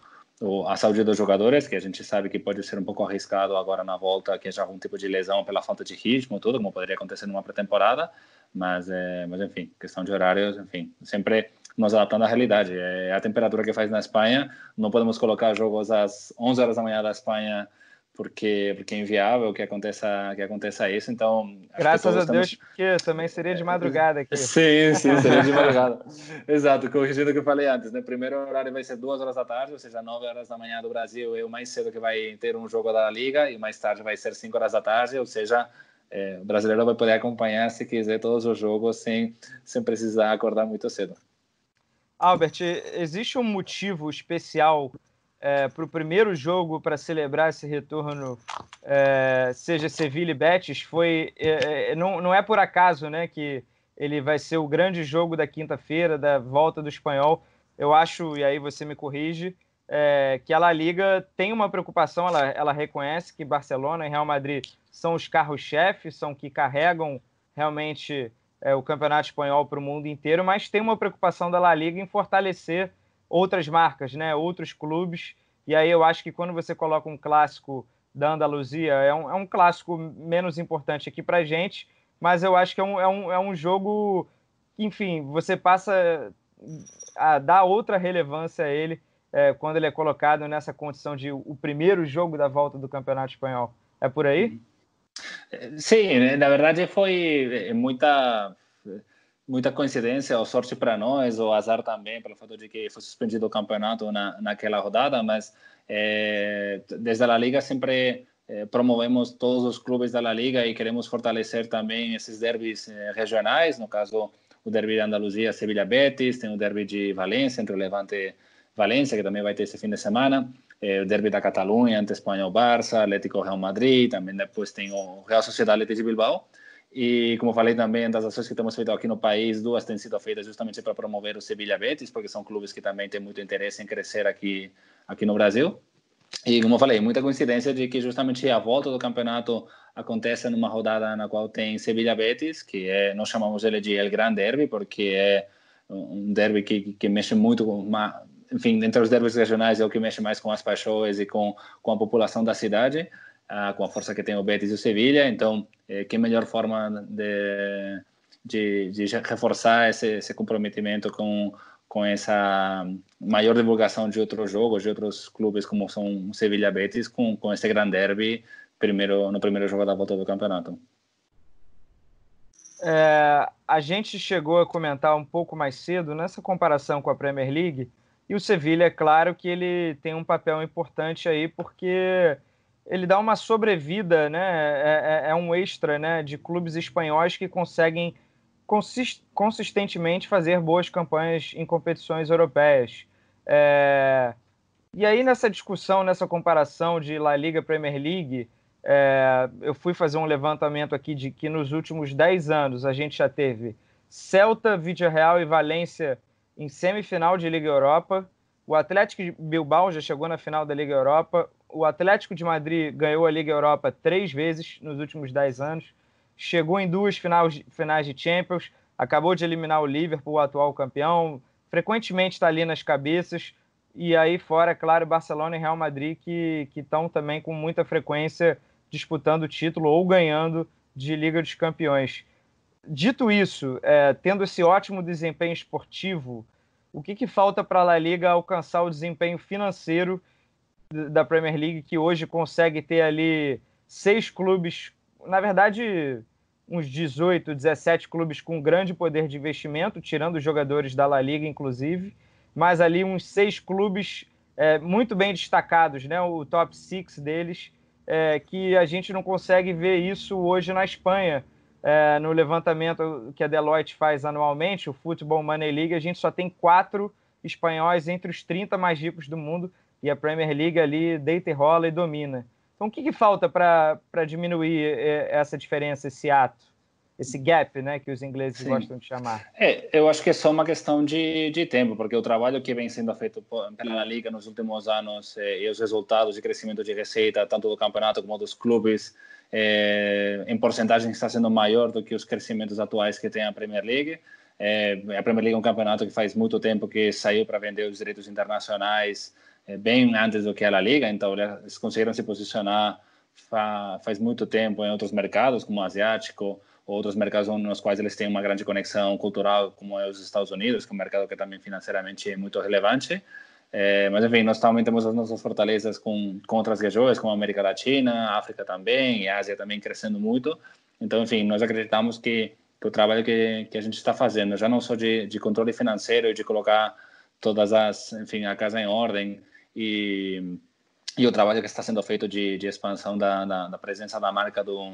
a saúde dos jogadores, que a gente sabe que pode ser um pouco arriscado agora na volta, que já algum tipo de lesão pela falta de ritmo, tudo, como poderia acontecer numa pré-temporada, mas, é, mas enfim, questão de horários, enfim, sempre nos adaptando à realidade. É a temperatura que faz na Espanha, não podemos colocar jogos às 11 horas da manhã da Espanha porque porque é inviável que aconteça que aconteça isso. Então graças a Deus porque também seria de madrugada aqui. Sim sim seria de madrugada. Exato corrigindo o que eu falei antes né? Primeiro horário vai ser duas horas da tarde ou seja nove horas da manhã do Brasil é o mais cedo que vai ter um jogo da liga e mais tarde vai ser cinco horas da tarde ou seja é, o brasileiro vai poder acompanhar se quiser todos os jogos sem sem precisar acordar muito cedo. Albert, existe um motivo especial é, para o primeiro jogo para celebrar esse retorno, é, seja Sevilla e Betis? Foi, é, é, não, não é por acaso né, que ele vai ser o grande jogo da quinta-feira, da volta do espanhol. Eu acho, e aí você me corrige, é, que a La Liga tem uma preocupação, ela, ela reconhece que Barcelona e Real Madrid são os carros-chefes, são que carregam realmente é, o campeonato espanhol para o mundo inteiro, mas tem uma preocupação da La Liga em fortalecer outras marcas, né, outros clubes. E aí eu acho que quando você coloca um clássico da Andaluzia, é um, é um clássico menos importante aqui para gente, mas eu acho que é um, é um, é um jogo que, enfim, você passa a dar outra relevância a ele é, quando ele é colocado nessa condição de o primeiro jogo da volta do Campeonato Espanhol. É por aí? Sim, na verdade foi muita muita coincidência ou sorte para nós, ou azar também, pelo fato de que foi suspendido o campeonato na, naquela rodada, mas é, desde a Liga sempre é, promovemos todos os clubes da La Liga e queremos fortalecer também esses derbys é, regionais, no caso o derby de Andaluzia, Sevilla Betis, tem o derby de Valência, entre o Levante e Valência, que também vai ter esse fim de semana o derby da Catalunha entre Espanha Barça, Atlético Real Madrid, também depois tem o Real Sociedade Atlético de Bilbao. E, como falei também, das ações que temos feito aqui no país, duas têm sido feitas justamente para promover o Sevilla Betis, porque são clubes que também têm muito interesse em crescer aqui, aqui no Brasil. E, como falei, muita coincidência de que justamente a volta do campeonato acontece numa rodada na qual tem Sevilla Betis, que é, nós chamamos ele de El Gran Derby, porque é um derby que, que mexe muito com uma, enfim, entre os derbys regionais é o que mexe mais com as paixões e com, com a população da cidade uh, com a força que tem o Betis e o Sevilha. Então, eh, que melhor forma de, de, de reforçar esse, esse, comprometimento com, com essa maior divulgação de outros jogos, de outros clubes como são o Sevilha Betis, com, com esse grande derby primeiro, no primeiro jogo da volta do campeonato. É, a gente chegou a comentar um pouco mais cedo nessa comparação com a Premier League, e o Sevilha, é claro que ele tem um papel importante aí, porque ele dá uma sobrevida, né? É, é, é, um extra, né? De clubes espanhóis que conseguem consist consistentemente fazer boas campanhas em competições europeias. É... E aí nessa discussão, nessa comparação de La Liga Premier League, é... eu fui fazer um levantamento aqui de que nos últimos 10 anos a gente já teve Celta, Vídeo Real e Valência em semifinal de Liga Europa. O Atlético Bilbao já chegou na final da Liga Europa o Atlético de Madrid ganhou a Liga Europa três vezes nos últimos dez anos, chegou em duas finais, finais de Champions, acabou de eliminar o Liverpool, o atual campeão, frequentemente está ali nas cabeças, e aí fora, claro, Barcelona e Real Madrid, que estão também com muita frequência disputando o título ou ganhando de Liga dos Campeões. Dito isso, é, tendo esse ótimo desempenho esportivo, o que, que falta para a La Liga alcançar o desempenho financeiro da Premier League que hoje consegue ter ali seis clubes, na verdade, uns 18, 17 clubes com grande poder de investimento, tirando os jogadores da La Liga, inclusive, mas ali uns seis clubes é, muito bem destacados, né? O top six deles, é, que a gente não consegue ver isso hoje na Espanha. É, no levantamento que a Deloitte faz anualmente, o Football Money League, a gente só tem quatro espanhóis entre os 30 mais ricos do mundo e a Premier League ali deita e rola e domina. Então, o que, que falta para diminuir é, essa diferença, esse ato, esse gap, né, que os ingleses Sim. gostam de chamar? É, eu acho que é só uma questão de, de tempo, porque o trabalho que vem sendo feito pela Liga nos últimos anos é, e os resultados de crescimento de receita, tanto do campeonato como dos clubes, é, em porcentagem está sendo maior do que os crescimentos atuais que tem a Premier League. É, a Premier League é um campeonato que faz muito tempo que saiu para vender os direitos internacionais, bem antes do que a La Liga, então eles conseguiram se posicionar fa, faz muito tempo em outros mercados, como o asiático, outros mercados nos quais eles têm uma grande conexão cultural, como é os Estados Unidos, que é um mercado que também financeiramente é muito relevante. É, mas, enfim, nós também temos as nossas fortalezas com, com outras regiões, como a América Latina, África também, e a Ásia também crescendo muito. Então, enfim, nós acreditamos que, que o trabalho que, que a gente está fazendo, já não só de, de controle financeiro e de colocar todas as, enfim, a casa em ordem, e, e o trabalho que está sendo feito de, de expansão da, da, da, presença da marca do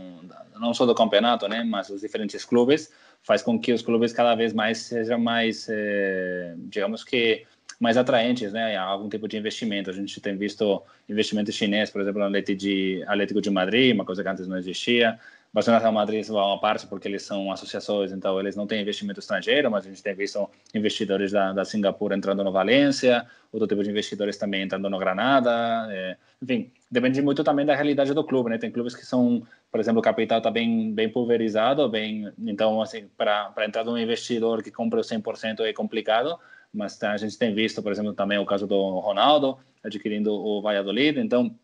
não só do campeonato, né, mas os diferentes clubes faz com que os clubes cada vez mais sejam mais, eh, digamos que mais atraentes, né, a algum tipo de investimento. A gente tem visto investimento chinês, por exemplo, no Atlético de Madrid, uma coisa que antes não existia. Barcelona e Real Madrid vão uma parte porque eles são associações, então eles não têm investimento estrangeiro, mas a gente tem visto investidores da, da Singapura entrando no Valência, outro tipo de investidores também entrando no Granada. É, enfim, depende muito também da realidade do clube, né? Tem clubes que são, por exemplo, o capital está bem, bem pulverizado, bem, então, assim, para entrar um investidor que compra o 100% é complicado, mas a gente tem visto, por exemplo, também o caso do Ronaldo adquirindo o Valladolid, então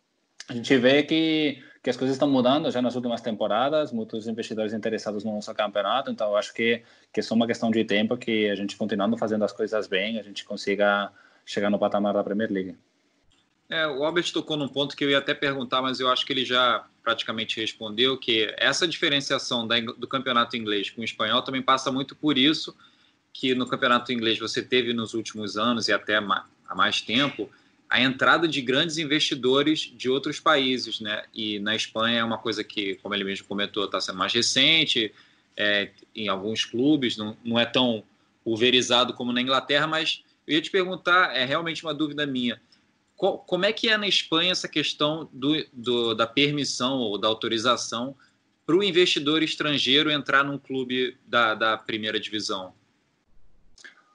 a gente vê que que as coisas estão mudando já nas últimas temporadas, muitos investidores interessados no nosso campeonato, então acho que, que é só uma questão de tempo que a gente continuando fazendo as coisas bem, a gente consiga chegar no patamar da Premier League. É, o Albert tocou num ponto que eu ia até perguntar, mas eu acho que ele já praticamente respondeu, que essa diferenciação da, do campeonato inglês com o espanhol também passa muito por isso, que no campeonato inglês você teve nos últimos anos e até há mais tempo, a entrada de grandes investidores de outros países, né? E na Espanha é uma coisa que, como ele mesmo comentou, está sendo mais recente, é, em alguns clubes, não, não é tão pulverizado como na Inglaterra, mas eu ia te perguntar, é realmente uma dúvida minha, qual, como é que é na Espanha essa questão do, do, da permissão ou da autorização para o investidor estrangeiro entrar num clube da, da primeira divisão?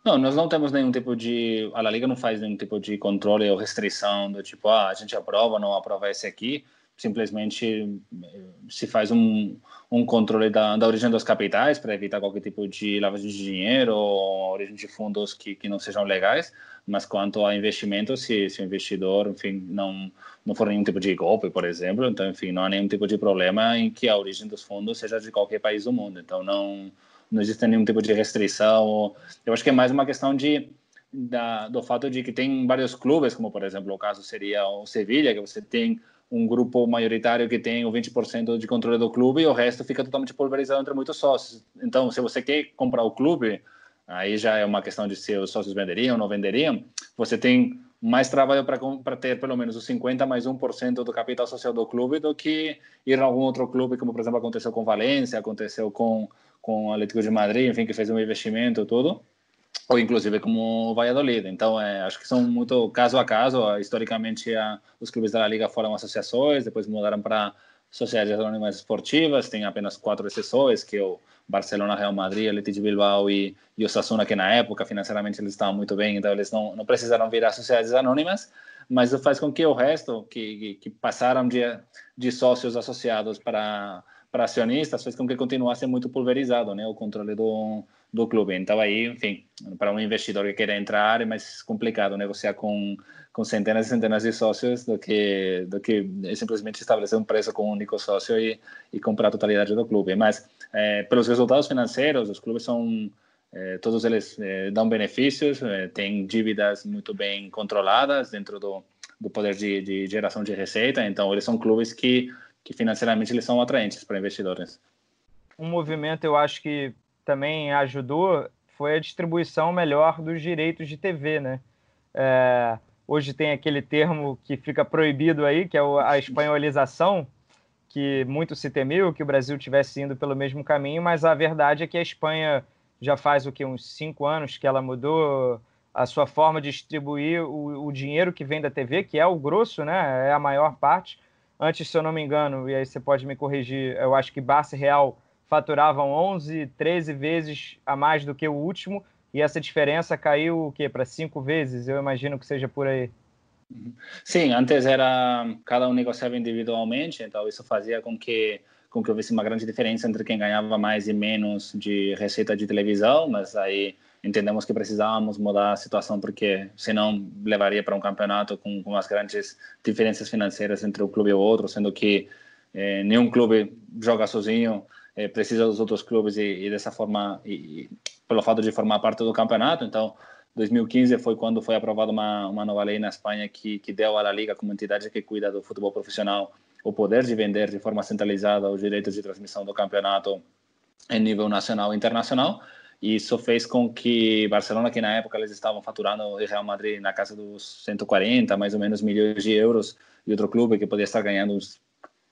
Não, nós não temos nenhum tipo de. A La Liga não faz nenhum tipo de controle ou restrição do tipo, ah, a gente aprova, não aprova esse aqui. Simplesmente eh, se faz um, um controle da, da origem dos capitais para evitar qualquer tipo de lavagem de dinheiro ou origem de fundos que, que não sejam legais. Mas quanto a investimento, se, se o investidor, enfim, não, não for nenhum tipo de golpe, por exemplo, então, enfim, não há nenhum tipo de problema em que a origem dos fundos seja de qualquer país do mundo. Então, não não existe nenhum tipo de restrição. Eu acho que é mais uma questão de da, do fato de que tem vários clubes, como por exemplo o caso seria o Sevilha, que você tem um grupo maioritário que tem o 20% de controle do clube e o resto fica totalmente pulverizado entre muitos sócios. Então, se você quer comprar o clube, aí já é uma questão de se os sócios venderiam ou não venderiam. Você tem mais trabalho para ter pelo menos os 50 mais 1% do capital social do clube do que ir a algum outro clube, como por exemplo aconteceu com Valência, aconteceu com com o Atlético de Madrid, enfim, que fez um investimento tudo, ou inclusive como o Valladolid. Então, é, acho que são muito caso a caso. Historicamente, a, os clubes da Liga foram associações, depois mudaram para sociedades anônimas esportivas, tem apenas quatro exceções, que é o Barcelona, Real Madrid, Atlético de Bilbao e, e o Sassuna, que na época financeiramente eles estavam muito bem, então eles não, não precisaram virar sociedades anônimas, mas isso faz com que o resto, que, que, que passaram de, de sócios associados para para acionistas fez com que continuasse muito pulverizado, né, o controle do, do clube. Então aí, enfim, para um investidor que queira entrar é mais complicado negociar com com centenas e centenas de sócios do que do que simplesmente estabelecer um preço com um único sócio e, e comprar a totalidade do clube. Mas é, pelos resultados financeiros, os clubes são é, todos eles é, dão benefícios, têm dívidas muito bem controladas dentro do, do poder de, de geração de receita. Então eles são clubes que que financeiramente eles são atraentes para investidores. Um movimento eu acho que também ajudou foi a distribuição melhor dos direitos de TV, né? É, hoje tem aquele termo que fica proibido aí, que é a espanholização, que muito se temeu que o Brasil tivesse indo pelo mesmo caminho, mas a verdade é que a Espanha já faz o que uns cinco anos que ela mudou a sua forma de distribuir o, o dinheiro que vem da TV, que é o grosso, né? É a maior parte Antes, se eu não me engano, e aí você pode me corrigir, eu acho que Barça e Real faturavam 11, 13 vezes a mais do que o último, e essa diferença caiu o quê? Para cinco vezes? Eu imagino que seja por aí. Sim, antes era cada um negociava individualmente, então isso fazia com que com que houvesse uma grande diferença entre quem ganhava mais e menos de receita de televisão, mas aí entendemos que precisávamos mudar a situação porque senão levaria para um campeonato com, com as grandes diferenças financeiras entre um clube e o outro, sendo que eh, nenhum clube joga sozinho, eh, precisa dos outros clubes e, e dessa forma, e, e, pelo fato de formar parte do campeonato, então 2015 foi quando foi aprovada uma, uma nova lei na Espanha que, que deu à Liga como entidade que cuida do futebol profissional o poder de vender de forma centralizada os direitos de transmissão do campeonato em nível nacional e internacional isso fez com que Barcelona, que na época eles estavam faturando o Real Madrid na casa dos 140, mais ou menos, milhões de euros, e outro clube que podia estar ganhando uns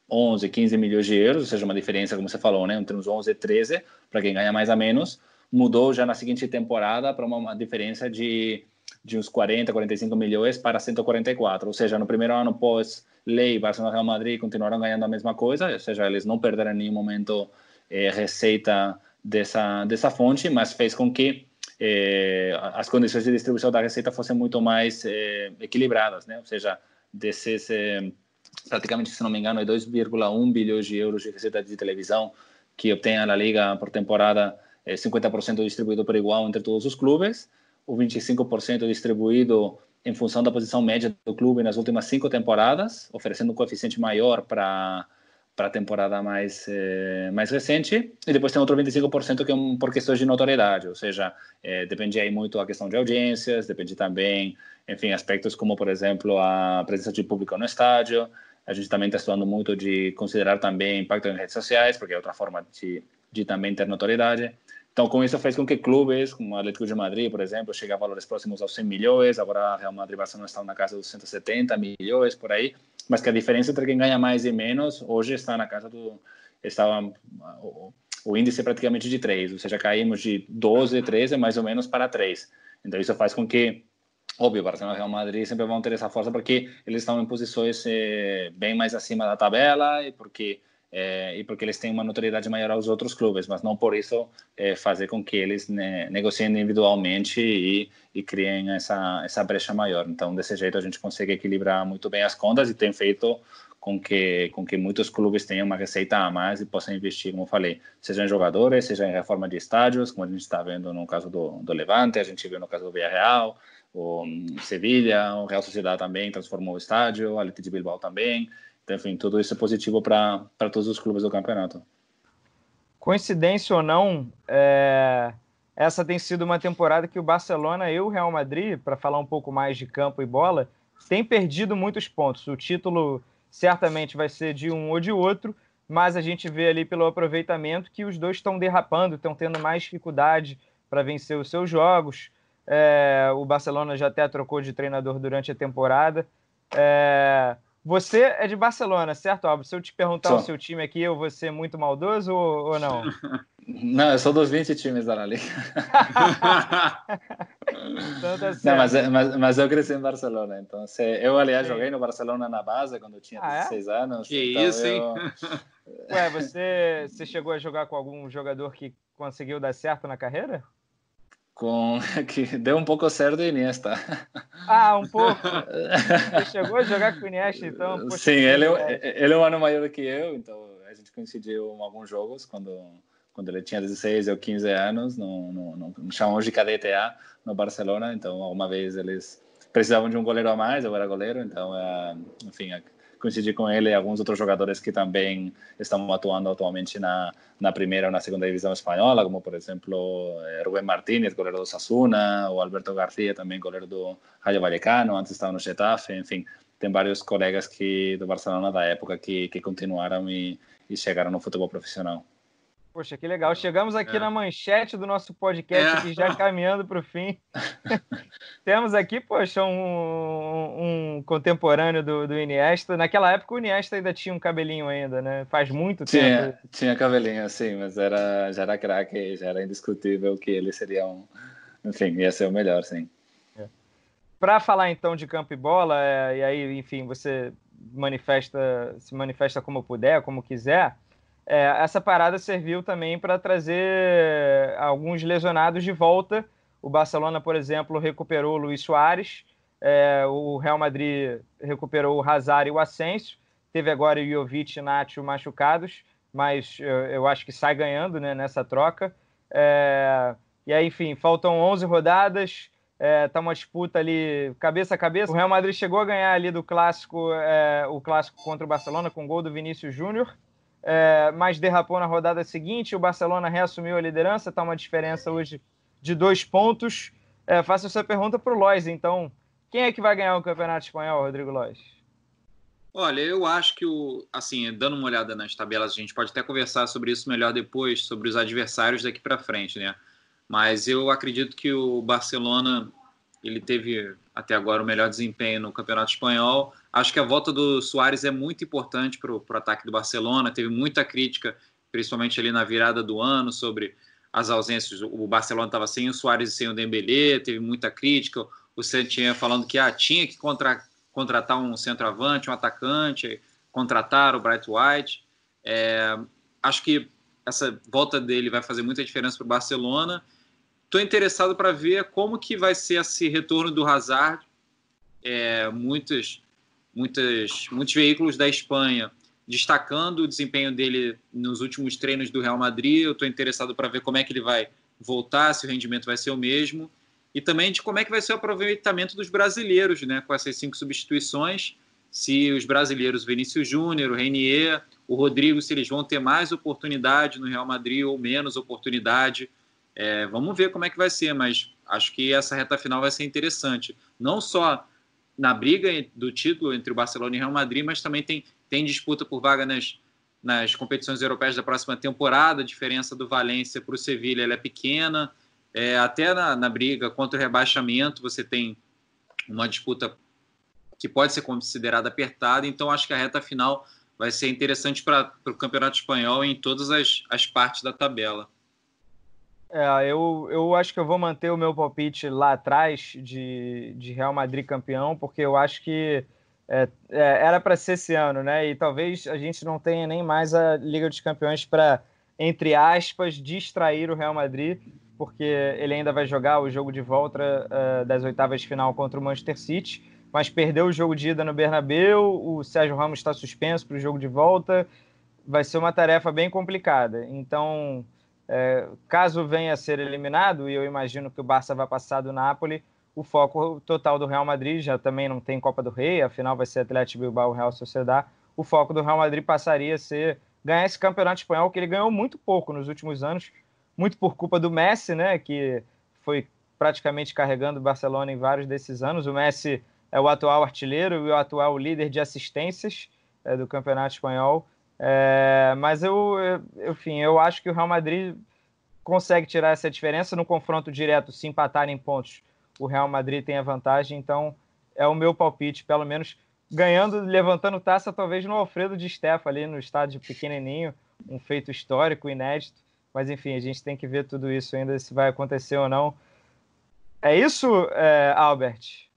11, 15 milhões de euros, ou seja, uma diferença, como você falou, né, entre uns 11 e 13, para quem ganha mais ou menos, mudou já na seguinte temporada para uma diferença de, de uns 40, 45 milhões para 144, ou seja, no primeiro ano pós-lei, Barcelona e Real Madrid continuaram ganhando a mesma coisa, ou seja, eles não perderam em nenhum momento eh, receita dessa, dessa fonte, mas fez com que eh, as condições de distribuição da receita fossem muito mais eh, equilibradas, né? Ou seja, desses eh, praticamente, se não me engano, 2,1 bilhões de euros de receita de televisão que obtém a Liga por temporada, 50% distribuído por igual entre todos os clubes, o 25% distribuído em função da posição média do clube nas últimas cinco temporadas, oferecendo um coeficiente maior para para a temporada mais eh, mais recente e depois tem outro 25% que é um, por questões de notoriedade, ou seja, eh, depende aí muito a questão de audiências, depende também, enfim, aspectos como por exemplo a presença de público no estádio. A gente também está estudando muito de considerar também impacto em redes sociais, porque é outra forma de, de também ter notoriedade. Então, com isso fez com que clubes como o Atlético de Madrid, por exemplo, chegue a valores próximos aos 100 milhões, agora Real Madrid e Barcelona estão na casa dos 170 milhões, por aí, mas que a diferença entre quem ganha mais e menos hoje está na casa do estava o, o índice é praticamente de 3, ou seja, caímos de 12, 13 mais ou menos para 3. Então isso faz com que óbvio, Barcelona e Real Madrid sempre vão ter essa força porque eles estão em posições eh, bem mais acima da tabela e porque é, e porque eles têm uma notoriedade maior aos outros clubes, mas não por isso é, fazer com que eles né, negociem individualmente e, e criem essa, essa brecha maior. Então, desse jeito, a gente consegue equilibrar muito bem as contas e tem feito com que com que muitos clubes tenham uma receita a mais e possam investir, como eu falei, seja em jogadores, seja em reforma de estádios, como a gente está vendo no caso do, do Levante, a gente viu no caso do Villarreal, o Sevilha, o Real Sociedade também transformou o estádio, a Athletic de Bilbao também. Enfim, tudo isso é positivo para todos os clubes do campeonato. Coincidência ou não, é... essa tem sido uma temporada que o Barcelona e o Real Madrid, para falar um pouco mais de campo e bola, tem perdido muitos pontos. O título certamente vai ser de um ou de outro, mas a gente vê ali pelo aproveitamento que os dois estão derrapando, estão tendo mais dificuldade para vencer os seus jogos. É... o Barcelona já até trocou de treinador durante a temporada. É... Você é de Barcelona, certo, Álvaro? Se eu te perguntar Só. o seu time aqui, eu vou ser muito maldoso ou, ou não? Não, eu sou dos 20 times da La Liga. então tá não, mas, mas, mas, eu cresci em Barcelona. Então, eu, aliás, Sim. joguei no Barcelona na base quando eu tinha ah, 16 é? anos. Que então isso, hein? Ué, você, você chegou a jogar com algum jogador que conseguiu dar certo na carreira? Com que deu um pouco certo Iniesta. Ah, um pouco. Você chegou a jogar com o Iniesta, então? Poxa, Sim, ele, é, ele é um ano maior do que eu, então a gente coincidiu em alguns jogos quando quando ele tinha 16 ou 15 anos no, no, no, chamamos de KDTA no Barcelona, então alguma vez eles precisavam de um goleiro a mais, eu era goleiro, então uh, enfim coincidi com ele e alguns outros jogadores que também estão atuando atualmente na, na primeira ou na segunda divisão espanhola, como por exemplo eh, Rubén Martínez, goleiro do Sasuna, ou Alberto García, também goleiro do Rayo Vallecano, antes estava no Getafe, enfim, tem vários colegas que do Barcelona da época que, que continuaram e, e chegaram no futebol profissional. Poxa, que legal. Chegamos aqui é. na manchete do nosso podcast, é. aqui já caminhando para o fim. Temos aqui, poxa, um, um contemporâneo do, do, Iniesta. Naquela época o Iniesta ainda tinha um cabelinho ainda, né? Faz muito tinha, tempo. Tinha cabelinho, sim, mas era, já era craque, já era indiscutível que ele seria um... Enfim, ia ser o melhor, sim. É. Para falar então de campo e bola, é, e aí, enfim, você manifesta, se manifesta como puder, como quiser é, essa parada serviu também para trazer alguns lesionados de volta. O Barcelona, por exemplo, recuperou o Luiz Soares, é, o Real Madrid recuperou o Hazard e o Asensio, teve agora o Jovic e Nacho machucados, mas eu, eu, acho que sai ganhando né, nessa troca. É, e aí, enfim, faltam 11 rodadas, é, tá uma disputa ali cabeça a cabeça. O Real Madrid chegou a ganhar ali do clássico, é, o clássico contra o Barcelona com gol do Vinícius Júnior é, mas derrapou na rodada seguinte. O Barcelona reassumiu a liderança, está uma diferença hoje de dois pontos. É, faço essa pergunta para o Lois, então. Quem é que vai ganhar o Campeonato Espanhol, Rodrigo Lois? Olha, eu acho que o, assim, dando uma olhada nas tabelas, a gente pode até conversar sobre isso melhor depois, sobre os adversários daqui para frente, né? Mas eu acredito que o Barcelona ele teve até agora o melhor desempenho no Campeonato Espanhol. Acho que a volta do Soares é muito importante para o ataque do Barcelona. Teve muita crítica, principalmente ali na virada do ano, sobre as ausências. O Barcelona estava sem o Soares e sem o Dembélé, teve muita crítica. O Santinha falando que ah, tinha que contra, contratar um centroavante, um atacante, contratar o Bright White. É, acho que essa volta dele vai fazer muita diferença para o Barcelona. Estou interessado para ver como que vai ser esse retorno do Hazard. É, muitas, muitos veículos da Espanha destacando o desempenho dele nos últimos treinos do Real Madrid. Eu estou interessado para ver como é que ele vai voltar, se o rendimento vai ser o mesmo. E também de como é que vai ser o aproveitamento dos brasileiros, né? Com essas cinco substituições. Se os brasileiros, Vinícius Júnior, o Renier, o Rodrigo, se eles vão ter mais oportunidade no Real Madrid ou menos oportunidade. É, vamos ver como é que vai ser, mas acho que essa reta final vai ser interessante. Não só na briga do título entre o Barcelona e o Real Madrid, mas também tem, tem disputa por vaga nas, nas competições europeias da próxima temporada. A diferença do Valência para o Sevilha é pequena. É, até na, na briga contra o rebaixamento, você tem uma disputa que pode ser considerada apertada. Então, acho que a reta final vai ser interessante para o Campeonato Espanhol em todas as, as partes da tabela. É, eu, eu acho que eu vou manter o meu palpite lá atrás de, de Real Madrid campeão, porque eu acho que é, é, era para ser esse ano, né? E talvez a gente não tenha nem mais a Liga dos Campeões para, entre aspas, distrair o Real Madrid, porque ele ainda vai jogar o jogo de volta uh, das oitavas de final contra o Manchester City, mas perdeu o jogo de ida no Bernabeu, o Sérgio Ramos está suspenso para o jogo de volta, vai ser uma tarefa bem complicada. Então, é, caso venha a ser eliminado, e eu imagino que o Barça vai passar do Napoli, o foco total do Real Madrid já também não tem Copa do Rei, afinal vai ser Atlético Bilbao Real Sociedad. O foco do Real Madrid passaria a ser ganhar esse campeonato espanhol que ele ganhou muito pouco nos últimos anos, muito por culpa do Messi, né, que foi praticamente carregando o Barcelona em vários desses anos. O Messi é o atual artilheiro e o atual líder de assistências é, do campeonato espanhol. É, mas eu, eu, enfim, eu acho que o Real Madrid consegue tirar essa diferença no confronto direto, se empatarem pontos o Real Madrid tem a vantagem, então é o meu palpite, pelo menos ganhando, levantando taça, talvez no Alfredo de Stefa ali no estádio pequenininho, um feito histórico, inédito, mas enfim, a gente tem que ver tudo isso ainda, se vai acontecer ou não. É isso, é, Albert?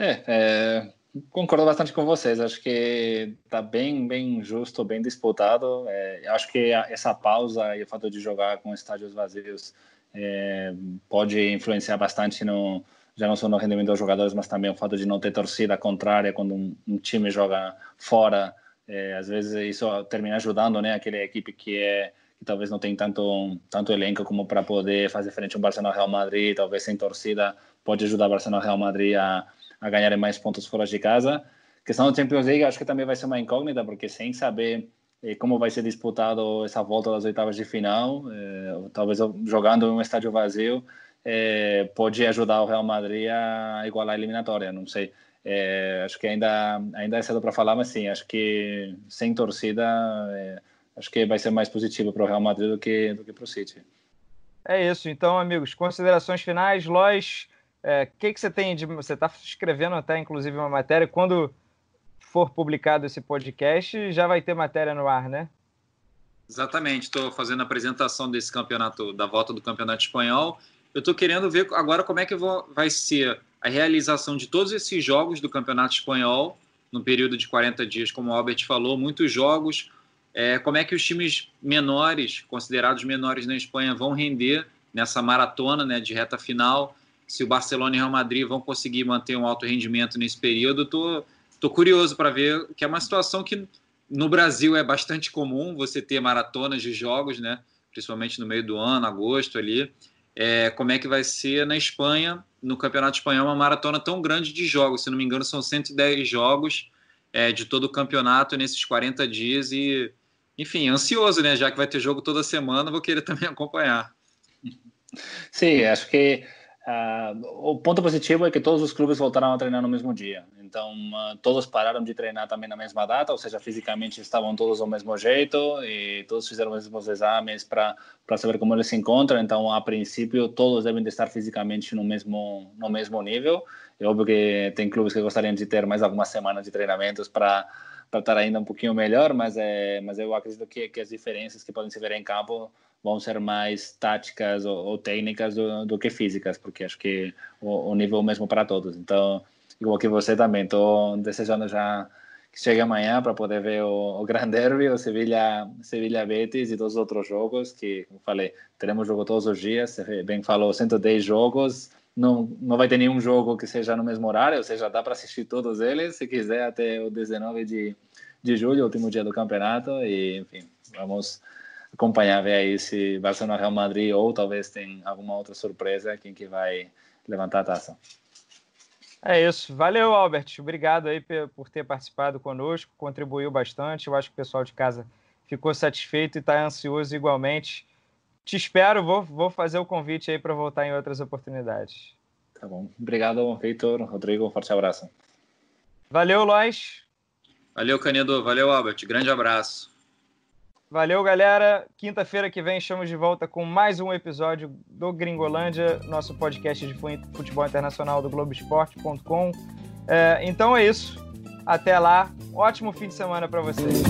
É, é, concordo bastante com vocês. Acho que está bem, bem justo, bem disputado. É, acho que essa pausa e o fato de jogar com estádios vazios é, pode influenciar bastante no já não só no rendimento dos jogadores, mas também o fato de não ter torcida contrária quando um, um time joga fora. É, às vezes isso termina ajudando, né, aquela equipe que é que talvez não tem tanto tanto elenco como para poder fazer frente ao Barcelona Real Madrid, talvez sem torcida pode ajudar o Barcelona Real Madrid a, a ganhar mais pontos fora de casa. A questão do Champions League acho que também vai ser uma incógnita porque sem saber como vai ser disputado essa volta das oitavas de final. É, talvez jogando em um estádio vazio é, pode ajudar o Real Madrid a igualar a eliminatória. Não sei. É, acho que ainda ainda é cedo para falar, mas sim, acho que sem torcida, acho que vai ser mais positivo para o Real Madrid do que do que para o City. É isso. Então, amigos, considerações finais, Lois. O é, que, que você tem de. Você está escrevendo até, inclusive, uma matéria. Quando for publicado esse podcast, já vai ter matéria no ar, né? Exatamente, estou fazendo a apresentação desse campeonato, da volta do campeonato espanhol. Eu estou querendo ver agora como é que vai ser a realização de todos esses jogos do campeonato espanhol no período de 40 dias, como o Albert falou, muitos jogos. É, como é que os times menores, considerados menores na Espanha, vão render nessa maratona né, de reta final? Se o Barcelona e o Real Madrid vão conseguir manter um alto rendimento nesse período, estou Estou curioso para ver, que é uma situação que no Brasil é bastante comum você ter maratonas de jogos, né? principalmente no meio do ano, agosto ali. É, como é que vai ser na Espanha, no Campeonato Espanhol, uma maratona tão grande de jogos. Se não me engano, são 110 jogos é, de todo o campeonato nesses 40 dias. E, enfim, ansioso, né? Já que vai ter jogo toda semana, vou querer também acompanhar. Sim, acho que Uh, o ponto positivo é que todos os clubes voltaram a treinar no mesmo dia. Então, uh, todos pararam de treinar também na mesma data, ou seja, fisicamente estavam todos do mesmo jeito e todos fizeram os mesmos exames para saber como eles se encontram. Então, a princípio, todos devem de estar fisicamente no mesmo, no mesmo nível. É óbvio que tem clubes que gostariam de ter mais algumas semanas de treinamentos para para estar ainda um pouquinho melhor, mas é, mas eu acredito que, que as diferenças que podem se ver em campo vão ser mais táticas ou, ou técnicas do, do, que físicas, porque acho que o, o nível é o mesmo para todos. Então, igual que você também, estou desejando já que chegue amanhã para poder ver o, o Derby, o Sevilha, Sevilha Betis e todos os outros jogos, que, como falei, teremos jogo todos os dias, você bem falou, 110 jogos, não, não vai ter nenhum jogo que seja no mesmo horário, ou seja, dá para assistir todos eles, se quiser, até o 19 de, de julho, último dia do campeonato, e enfim, vamos acompanhar, ver aí se Barcelona Real Madrid ou talvez tem alguma outra surpresa, quem que vai levantar a taça. É isso. Valeu, Albert. Obrigado aí por ter participado conosco, contribuiu bastante. Eu acho que o pessoal de casa ficou satisfeito e está ansioso igualmente. Te espero, vou, vou fazer o convite aí para voltar em outras oportunidades. Tá bom. Obrigado, Heitor, Rodrigo. Um forte abraço. Valeu, Lois. Valeu, Canedo. Valeu, Albert. Grande abraço. Valeu, galera. Quinta-feira que vem estamos de volta com mais um episódio do Gringolândia, nosso podcast de futebol internacional do Globoesporte.com. É, então é isso. Até lá. Ótimo fim de semana para vocês.